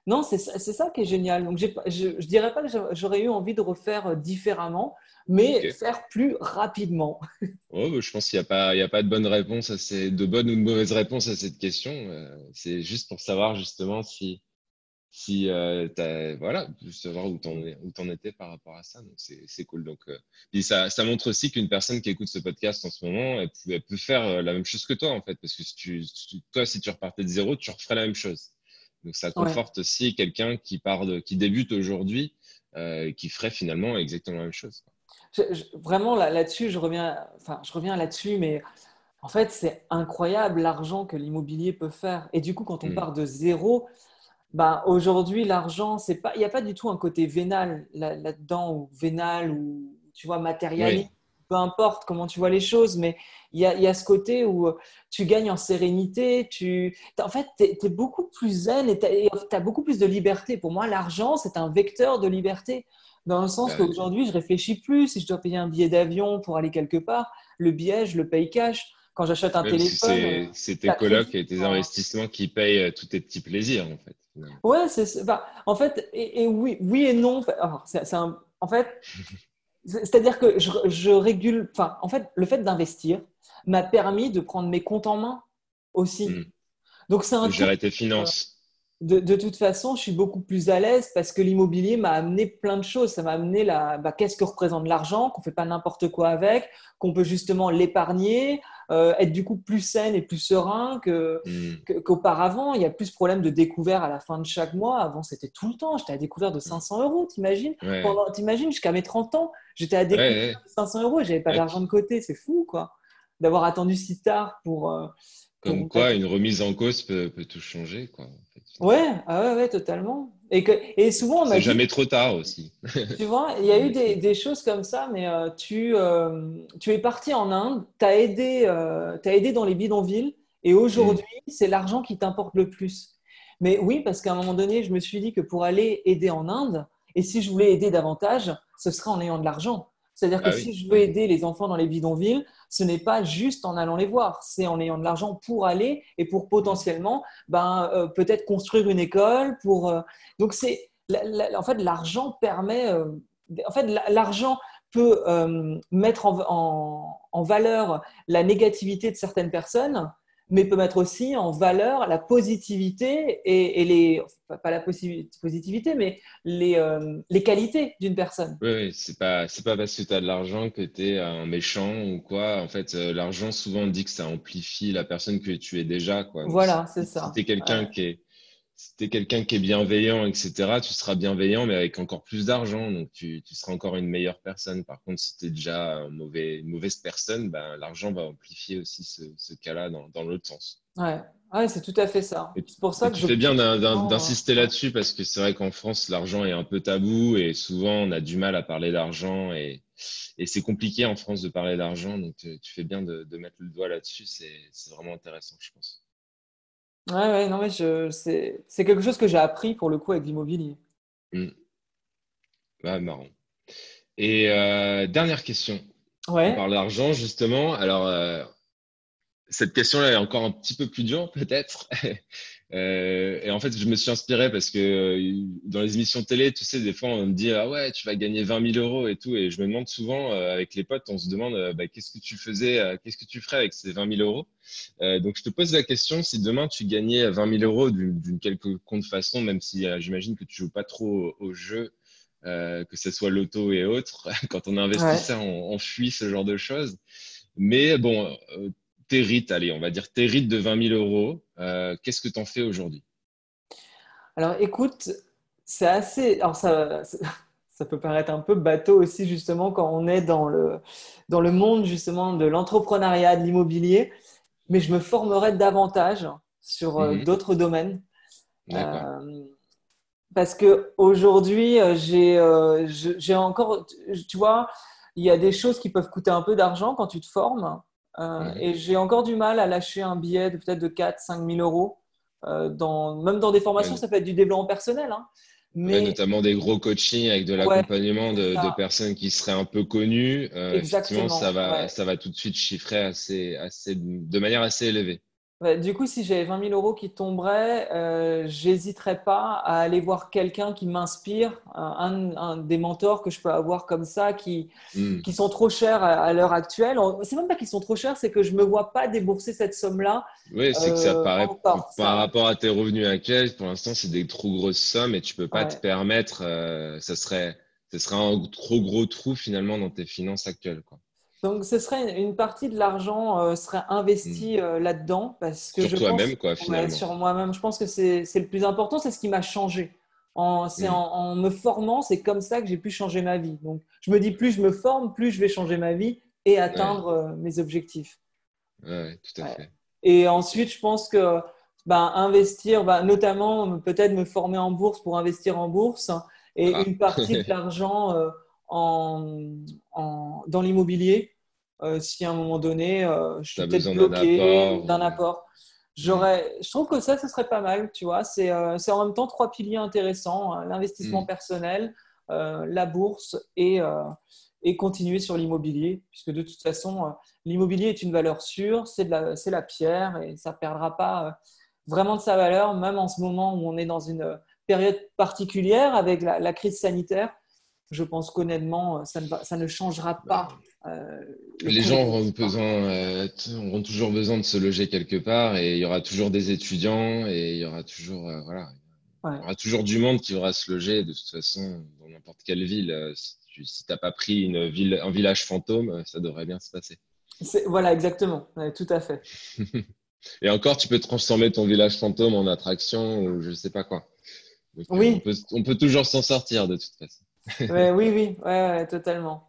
Non, c'est ça qui est génial. Donc, je ne dirais pas que j'aurais eu envie de refaire différemment, mais faire plus rapidement. Oh, je pense qu'il n'y a, pas, a pas de bonne réponse à ces, de bonne ou de mauvaise réponse à cette question. Euh, c'est juste pour savoir justement si, si euh, voilà, savoir où tu en, étais par rapport à ça. Donc, c'est cool. Donc, euh, ça, ça, montre aussi qu'une personne qui écoute ce podcast en ce moment, elle, peut faire la même chose que toi, en fait. Parce que si tu, toi, si tu repartais de zéro, tu referais la même chose. Donc, ça conforte aussi quelqu'un qui, part de, qui débute aujourd'hui, qui ferait finalement exactement la même chose vraiment là-dessus, je reviens, enfin, je reviens là-dessus, mais en fait, c'est incroyable l'argent que l'immobilier peut faire. Et du coup, quand on mm. part de zéro, ben, aujourd'hui, l'argent, c'est pas, il n'y a pas du tout un côté vénal là-dedans, ou vénal, ou tu vois, matériel. Peu importe comment tu vois les choses, mais il y a, y a, ce côté où tu gagnes en sérénité. Tu, en fait, tu es, beaucoup plus zen et tu as beaucoup plus de liberté. Pour moi, l'argent, c'est un vecteur de liberté. Dans le sens bah qu'aujourd'hui, je réfléchis plus. Si je dois payer un billet d'avion pour aller quelque part, le billet, je le paye cash. Quand j'achète un téléphone. c'est tes colocs et tes investissements qui payent euh, tous tes petits plaisirs, en fait. Ouais, c'est. Bah, en fait, et, oui, oui et non. c'est, en fait, c'est-à-dire que je, je régule. Enfin, en fait, le fait d'investir m'a permis de prendre mes comptes en main aussi. Hmm. Donc, c'est un. Gérer tes finances de, toute façon, je suis beaucoup plus à l'aise parce que l'immobilier m'a amené plein de choses. Ça m'a amené la, bah, qu'est-ce que représente l'argent, qu'on ne fait pas n'importe quoi avec, qu'on peut justement l'épargner, euh, être du coup plus saine et plus serein hmm. qu'auparavant. Il y a plus de problèmes de découvert à la fin de chaque mois. Avant, c'était tout le temps. J'étais à découvert de 500 euros, t'imagines? T'imagines, jusqu'à mes 30 ans, j'étais à découvert de 500 euros et j'avais pas d'argent de côté. C'est fou, quoi, d'avoir attendu si tard pour. Euh, Comme quoi, une remise en cause peut, peut tout changer, quoi. Ouais, ah ouais, totalement. Et, que, et souvent, on C'est jamais trop tard aussi. tu vois, il y a eu des, des choses comme ça, mais euh, tu, euh, tu es parti en Inde, tu as, aidé, euh, as aidé dans les bidonvilles, et aujourd'hui, mm. c'est l'argent qui t'importe le plus. Mais oui, parce qu'à un moment donné, je me suis dit que pour aller aider en Inde, et si je voulais aider davantage, ce serait en ayant de l'argent. C'est-à-dire que ah si je veux aider les enfants dans les bidonvilles, ce n'est pas juste en allant les voir, c'est en ayant de l'argent pour aller et pour potentiellement ben, euh, peut-être construire une école. Pour, euh, Donc, c'est, en fait, l'argent permet. Euh, en fait, l'argent peut mettre en, en, valeur la négativité de certaines personnes mais peut mettre aussi en valeur la positivité et, les, pas la positivité, mais les, euh, les qualités d'une personne. Oui, oui c'est pas, c'est pas parce que tu as de l'argent que tu es un méchant ou quoi. En fait, euh, l'argent, souvent, on dit que ça amplifie la personne que tu es déjà. Quoi. voilà, c'est ça. Si tu es quelqu'un qui est si tu es quelqu'un qui est bienveillant, etc., tu seras bienveillant, mais avec encore plus d'argent. Donc, tu, tu, seras encore une meilleure personne. Par contre, si tu es déjà une mauvais, mauvaise personne, ben, l'argent va amplifier aussi ce, ce cas-là dans, dans l'autre sens. Ouais, ouais c'est tout à fait ça. C'est pour ça que tu je fais bien d'insister là-dessus parce que c'est vrai qu'en France, l'argent est un peu tabou et souvent, on a du mal à parler d'argent et, et c'est compliqué en France de parler d'argent. Donc, tu, tu fais bien de, de mettre le doigt là-dessus. C'est vraiment intéressant, je pense. Ouais, ouais, non, mais c'est, quelque chose que j'ai appris pour le coup avec l'immobilier. Hmm. marrant. Et euh, dernière question. Ouais. On parle d'argent, justement. Alors, euh, cette question-là est encore un petit peu plus dure, peut-être. Euh, et en fait, je me suis inspiré parce que euh, dans les émissions de télé, tu sais, des fois, on me dit ah ouais, tu vas gagner 20 000 euros et tout. Et je me demande souvent euh, avec les potes, on se demande bah, qu'est-ce que tu faisais, qu'est-ce que tu ferais avec ces 20 000 euros? donc, je te pose la question si demain tu gagnais 20 000 euros d'une quelconque façon, même si j'imagine que tu joues pas trop au, jeu. que ce soit l'auto et autres. Quand on est investisseur, on, on, fuit ce genre de choses. Mais bon, tes allez, on va dire tes de 20 000 euros, euh, qu'est-ce que tu en fais aujourd'hui? Alors écoute, c'est assez. Alors ça, ça peut paraître un peu bateau aussi, justement, quand on est dans le, dans le monde justement de l'entrepreneuriat, de l'immobilier, mais je me formerai davantage sur euh, mhm. d'autres domaines. Euh, parce que aujourd'hui, j'ai j'ai encore, tu vois, il y a des choses qui peuvent coûter un peu d'argent quand tu te formes. Euh, et j'ai encore du mal à lâcher un billet de peut-être de 4 5 000 euros. Euh, dans, même dans des formations, ça peut être du développement personnel. Hein. Mais... notamment des gros coachings avec de l'accompagnement de, personnes qui seraient un peu connues. Euh, Exactement. Ça va, ça va tout de suite chiffrer assez, assez, de manière assez élevée. Bah, du coup, si j'avais 20 000 euros qui tomberaient, euh, j'hésiterais pas à aller voir quelqu'un qui m'inspire, un, des mentors que je peux avoir comme ça, qui, hmm. qui sont trop chers à, l'heure actuelle. C'est même pas qu'ils sont trop chers, c'est que je me vois pas débourser cette somme-là. Oui, c'est que ça euh, paraît par rapport à tes revenus actuels. Pour l'instant, c'est des trop grosses sommes et tu peux pas te permettre. Euh, ça serait, ce serait un trop gros trou finalement dans tes finances actuelles. Quoi. Donc, ce serait une partie de l'argent euh, serait investi hmm. euh, là-dedans parce que sur toi-même, quoi, finalement. sur moi-même, je pense que c'est le plus important, c'est ce qui m'a changé. C'est hmm. en, me formant, c'est comme ça que j'ai pu changer ma vie. Donc, je me dis plus je me forme, plus je vais changer ma vie et atteindre euh, mes objectifs. Oui, tout à fait. Et ensuite, je pense que ben, investir, ben, notamment peut-être me former en bourse pour investir en bourse et ah. une partie de l'argent en, en, dans l'immobilier si à un moment donné, euh, je suis peut-être bloqué d'un apport. J'aurais, je trouve que ça, ce serait pas mal, tu vois. C'est, euh, c'est en même temps trois piliers intéressants hein. l'investissement mm. personnel, la bourse et, et continuer sur l'immobilier, puisque de toute façon, l'immobilier est une valeur sûre, c'est, de la, c'est la pierre et ça ne perdra pas vraiment de sa valeur, même en ce moment où on est dans une période particulière avec la, la crise sanitaire. Je pense qu'honnêtement, ça ne, ça ne changera pas euh, les gens auront, besoin, euh, auront toujours besoin de se loger quelque part et il y aura toujours des étudiants et il y aura toujours, euh, voilà, il y aura toujours du monde qui aura se loger de toute façon dans n'importe quelle ville. si tu n'as pas pris une ville, un village fantôme, ça devrait bien se passer. Voilà, exactement, tout à fait. et encore, tu peux transformer ton village fantôme en attraction ou je sais pas quoi. oui. On peut, on peut toujours s'en sortir de toute façon. Oui, oui, ouais, totalement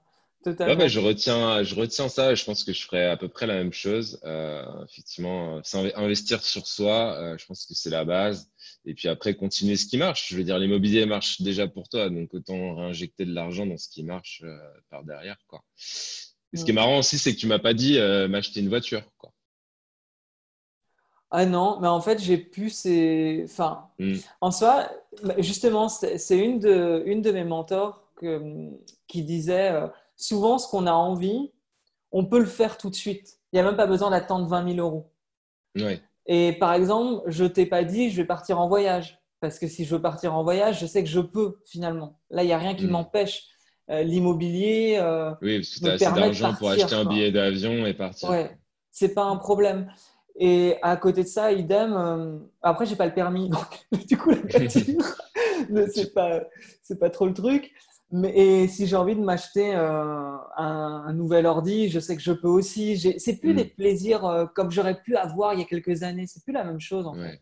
je retiens, je retiens ça. je pense que je ferai à peu près la même chose. Euh, effectivement, investir sur soi, euh, je pense que c'est la base. Et puis après, continuer ce qui marche. Je veux dire, l'immobilier marche déjà pour toi, donc autant réinjecter de l'argent dans ce qui marche euh, par derrière. Quoi. Et ce qui est marrant aussi, c'est que tu m'as pas dit m'acheter une voiture. Quoi. Ah non, mais en fait, j'ai pu ces. Enfin, hmm. en soi, justement, c'est une de, une de mes mentors que, qui disait souvent, ce qu'on a envie, on peut le faire tout de suite. Il n'y a même pas besoin d'attendre 20 000 euros. Et par exemple, je ne t'ai pas dit, je vais partir en voyage. Parce que si je veux partir en voyage, je sais que je peux finalement. Là, il n'y a rien qui mm. m'empêche. Euh, l'immobilier. Euh, oui, parce que tu as assez d'argent pour acheter un billet d'avion et partir. Ouais, c'est pas un problème. Et à côté de ça, idem. Euh, après, j'ai pas le permis, donc du coup, la voiture, c'est pas, c'est pas trop le truc. Mais, et si j'ai envie de m'acheter euh, un, nouvel ordi, je sais que je peux aussi. C'est plus mm. des plaisirs euh, comme j'aurais pu avoir il y a quelques années. C'est plus la même chose en ouais. fait.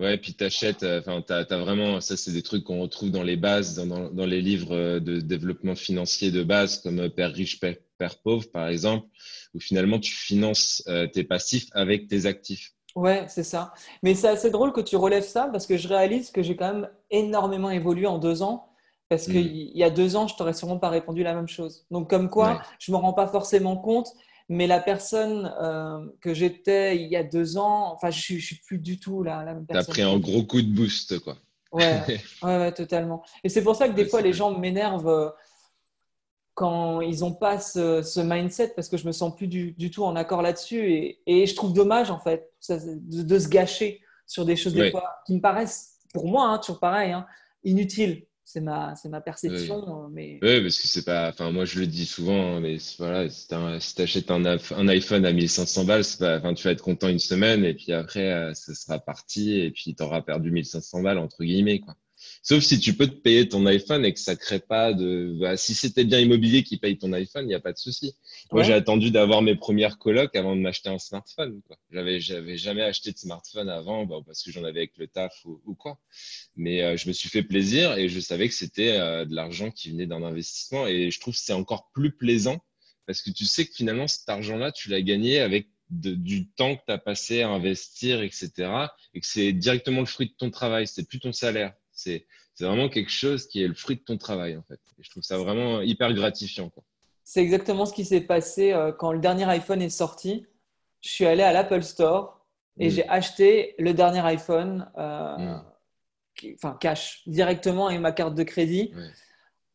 Ouais, puis t'achètes, euh, enfin, t'as as vraiment, ça c'est des trucs qu'on retrouve dans les bases, dans, dans, les livres de développement financier de base, comme Père riche, Père, pauvre, par exemple, où finalement tu finances tes passifs avec tes actifs. Ouais, c'est ça. Mais c'est assez drôle que tu relèves ça parce que je réalise que j'ai quand même énormément évolué en deux ans parce qu'il mm. y a deux ans, je t'aurais sûrement pas répondu la même chose. Donc, comme quoi, je me rends pas forcément compte, mais la personne euh, que j'étais il y a deux ans, enfin, je, ne suis plus du tout la, la même personne. Tu as pris un gros coup de boost, quoi. Ouais, ouais, totalement. Et c'est pour ça que des fois, les gens m'énervent. Quand ils n'ont pas ce, mindset parce que je me sens plus du, tout en accord là-dessus et, je trouve dommage en fait de, se gâcher sur des choses des fois qui me paraissent pour moi hein, toujours pareil hein, inutiles c'est ma, c'est ma perception. Oui. Euh, mais... Oui, parce que c'est pas. Enfin, moi, je le dis souvent, hein, mais voilà, si tu achètes un, un, iPhone à 1500 balles, pas, enfin, tu vas être content une semaine et puis après, euh, ça sera parti et puis tu auras perdu 1500 balles, entre guillemets. Quoi. Sauf si tu peux te payer ton iPhone et que ça crée pas de. Bah, si c'était bien immobilier qui paye ton iPhone, il n'y a pas de souci. Moi, j'ai attendu d'avoir mes premières colocs avant de m'acheter un smartphone. J'avais, j'avais jamais acheté de smartphone avant bah, parce que j'en avais avec le taf ou, quoi. Mais euh, je me suis fait plaisir et je savais que c'était euh, de l'argent qui venait d'un investissement. Et je trouve que c'est encore plus plaisant parce que tu sais que finalement, cet argent-là, tu l'as gagné avec du temps que tu as passé à investir, etc. Et que c'est directement le fruit de ton travail, c'est plus ton salaire. C'est vraiment quelque chose qui est le fruit de ton travail, en fait. Et je trouve ça vraiment hyper gratifiant. C'est exactement ce qui s'est passé euh, quand le dernier iPhone est sorti. Je suis allé à l'Apple Store et mm. j'ai acheté le dernier iPhone, euh, mm. enfin cash, directement avec ma carte de crédit,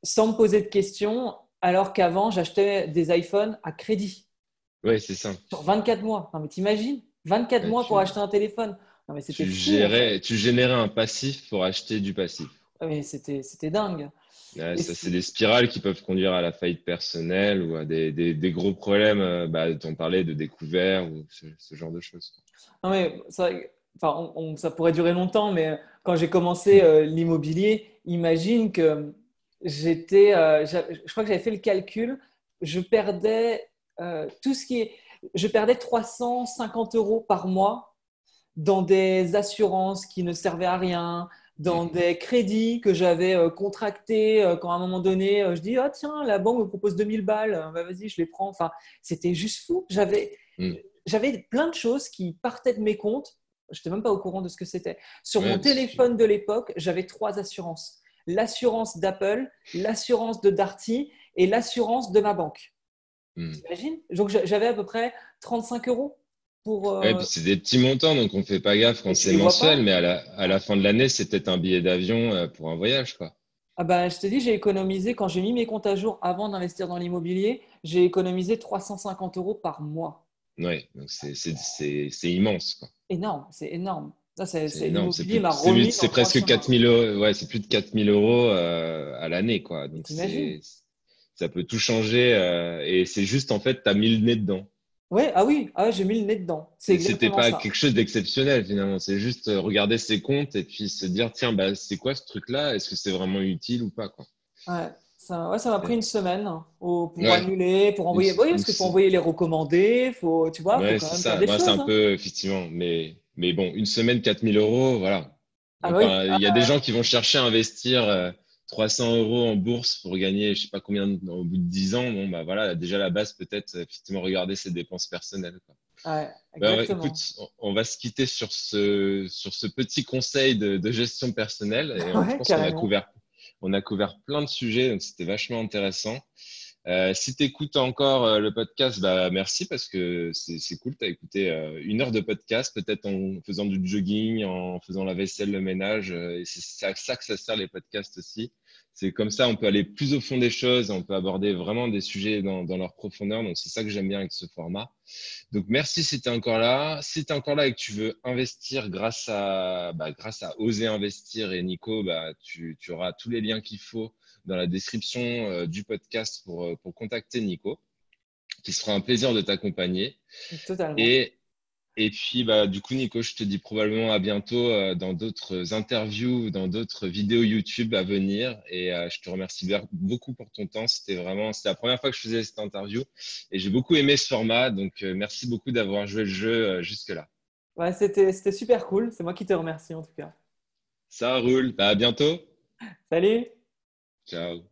sans me poser de questions, alors qu'avant, j'achetais des iPhones à crédit. Oui, c'est ça. Sur 24 mois. Non, mais t'imagines? 24 mois pour acheter un téléphone tu, gérais, tu générais un passif pour acheter du passif. Oui, c'était dingue. ça, c'est des spirales qui peuvent conduire à la faillite personnelle ou à des, des, gros problèmes. Euh, bah, on parlais de découvert ou ce, genre de choses. Non, mais ça, enfin, ça pourrait durer longtemps, mais quand j'ai commencé euh, l'immobilier, imagine que j'étais, euh, je crois que j'avais fait le calcul, je perdais tout ce qui est, je perdais 350 euros par mois dans des assurances qui ne servaient à rien, dans mhm. des crédits que j'avais euh, contractés euh, quand à un moment donné, euh, je dis ah tiens la banque me propose 2000 balles, bah, vas-y je les prends. Enfin c'était juste fou. J'avais mhm. j'avais plein de choses qui partaient de mes comptes. Je n'étais même pas au courant de ce que c'était. Sur mon téléphone de l'époque, j'avais trois assurances l'assurance d'Apple, l'assurance de Darty et l'assurance de ma banque. Mmh. Donc j'avais à peu près 35 euros euh, c'est des petits montants, donc on ne fait pas gaffe quand c'est mensuel, mais à la, à la, fin de l'année, c'est peut-être un billet d'avion euh, pour un voyage. Quoi. Ah bah, je te dis, j'ai économisé, quand j'ai mis mes comptes à jour avant d'investir dans l'immobilier, j'ai économisé 350 euros par mois. Oui, donc c'est immense. Quoi. Énorme, c'est énorme. C'est C'est presque 4000 euros, ouais, c'est plus de 4000 euros euh, à l'année. quoi. Donc ça peut tout changer et c'est juste en fait, tu as mis le nez dedans. Ouais, ah oui, ah, j'ai mis le nez dedans. C'était pas quelque chose d'exceptionnel finalement. C'est juste euh, regarder ses comptes et puis se dire tiens, bah, c'est quoi ce truc-là? Est-ce que c'est vraiment utile ou pas quoi? Ouais, ça, ouais, ça m'a pris une semaine hein, pour annuler, pour envoyer. Oui, parce qu'il faut envoyer les recommandés, faut, tu vois. Ouais, c'est ça. c'est un hein. peu effectivement, mais mais bon, une semaine 4000 euros, voilà. Ah bah il y a ah des gens qui vont chercher à investir. Euh, 300 euros en bourse pour gagner je sais pas combien au bout de 10 ans, bon, bah voilà, déjà la base, peut-être effectivement regarder ses dépenses personnelles. Ouais, bah écoute, on va se quitter sur ce, sur ce petit conseil de, gestion personnelle. Et je pense qu'on a couvert, on a couvert plein de sujets, donc c'était vachement intéressant. Euh, si tu écoutes encore euh, le podcast, bah, merci parce que c'est cool. Tu as écouté euh, une heure de podcast, peut-être en faisant du jogging, en faisant la vaisselle, le ménage. c'est à ça que ça sert les podcasts aussi. C'est comme ça, on peut aller plus au fond des choses, on peut aborder vraiment des sujets dans, dans leur profondeur. Donc, c'est ça que j'aime bien avec ce format. Donc, merci si tu es encore là. Si tu es encore là et que tu veux investir grâce à, bah, grâce à Oser Investir et Nico, bah, tu, tu auras tous les liens qu'il faut dans la description euh, du podcast pour, euh, pour contacter Nico, qui sera un plaisir de t'accompagner. Totalement. Et, et puis, bah, du coup, Nico, je te dis probablement à bientôt euh, dans d'autres interviews, dans d'autres vidéos YouTube à venir. Et je te remercie beaucoup pour ton temps. C'était vraiment, c'était la première fois que je faisais cette interview et j'ai beaucoup aimé ce format. Donc, merci beaucoup d'avoir joué le jeu jusque-là. Ouais, c'était super cool. C'est moi qui te remercie en tout cas. Ça roule. Bah, à bientôt. Salut. Ciao.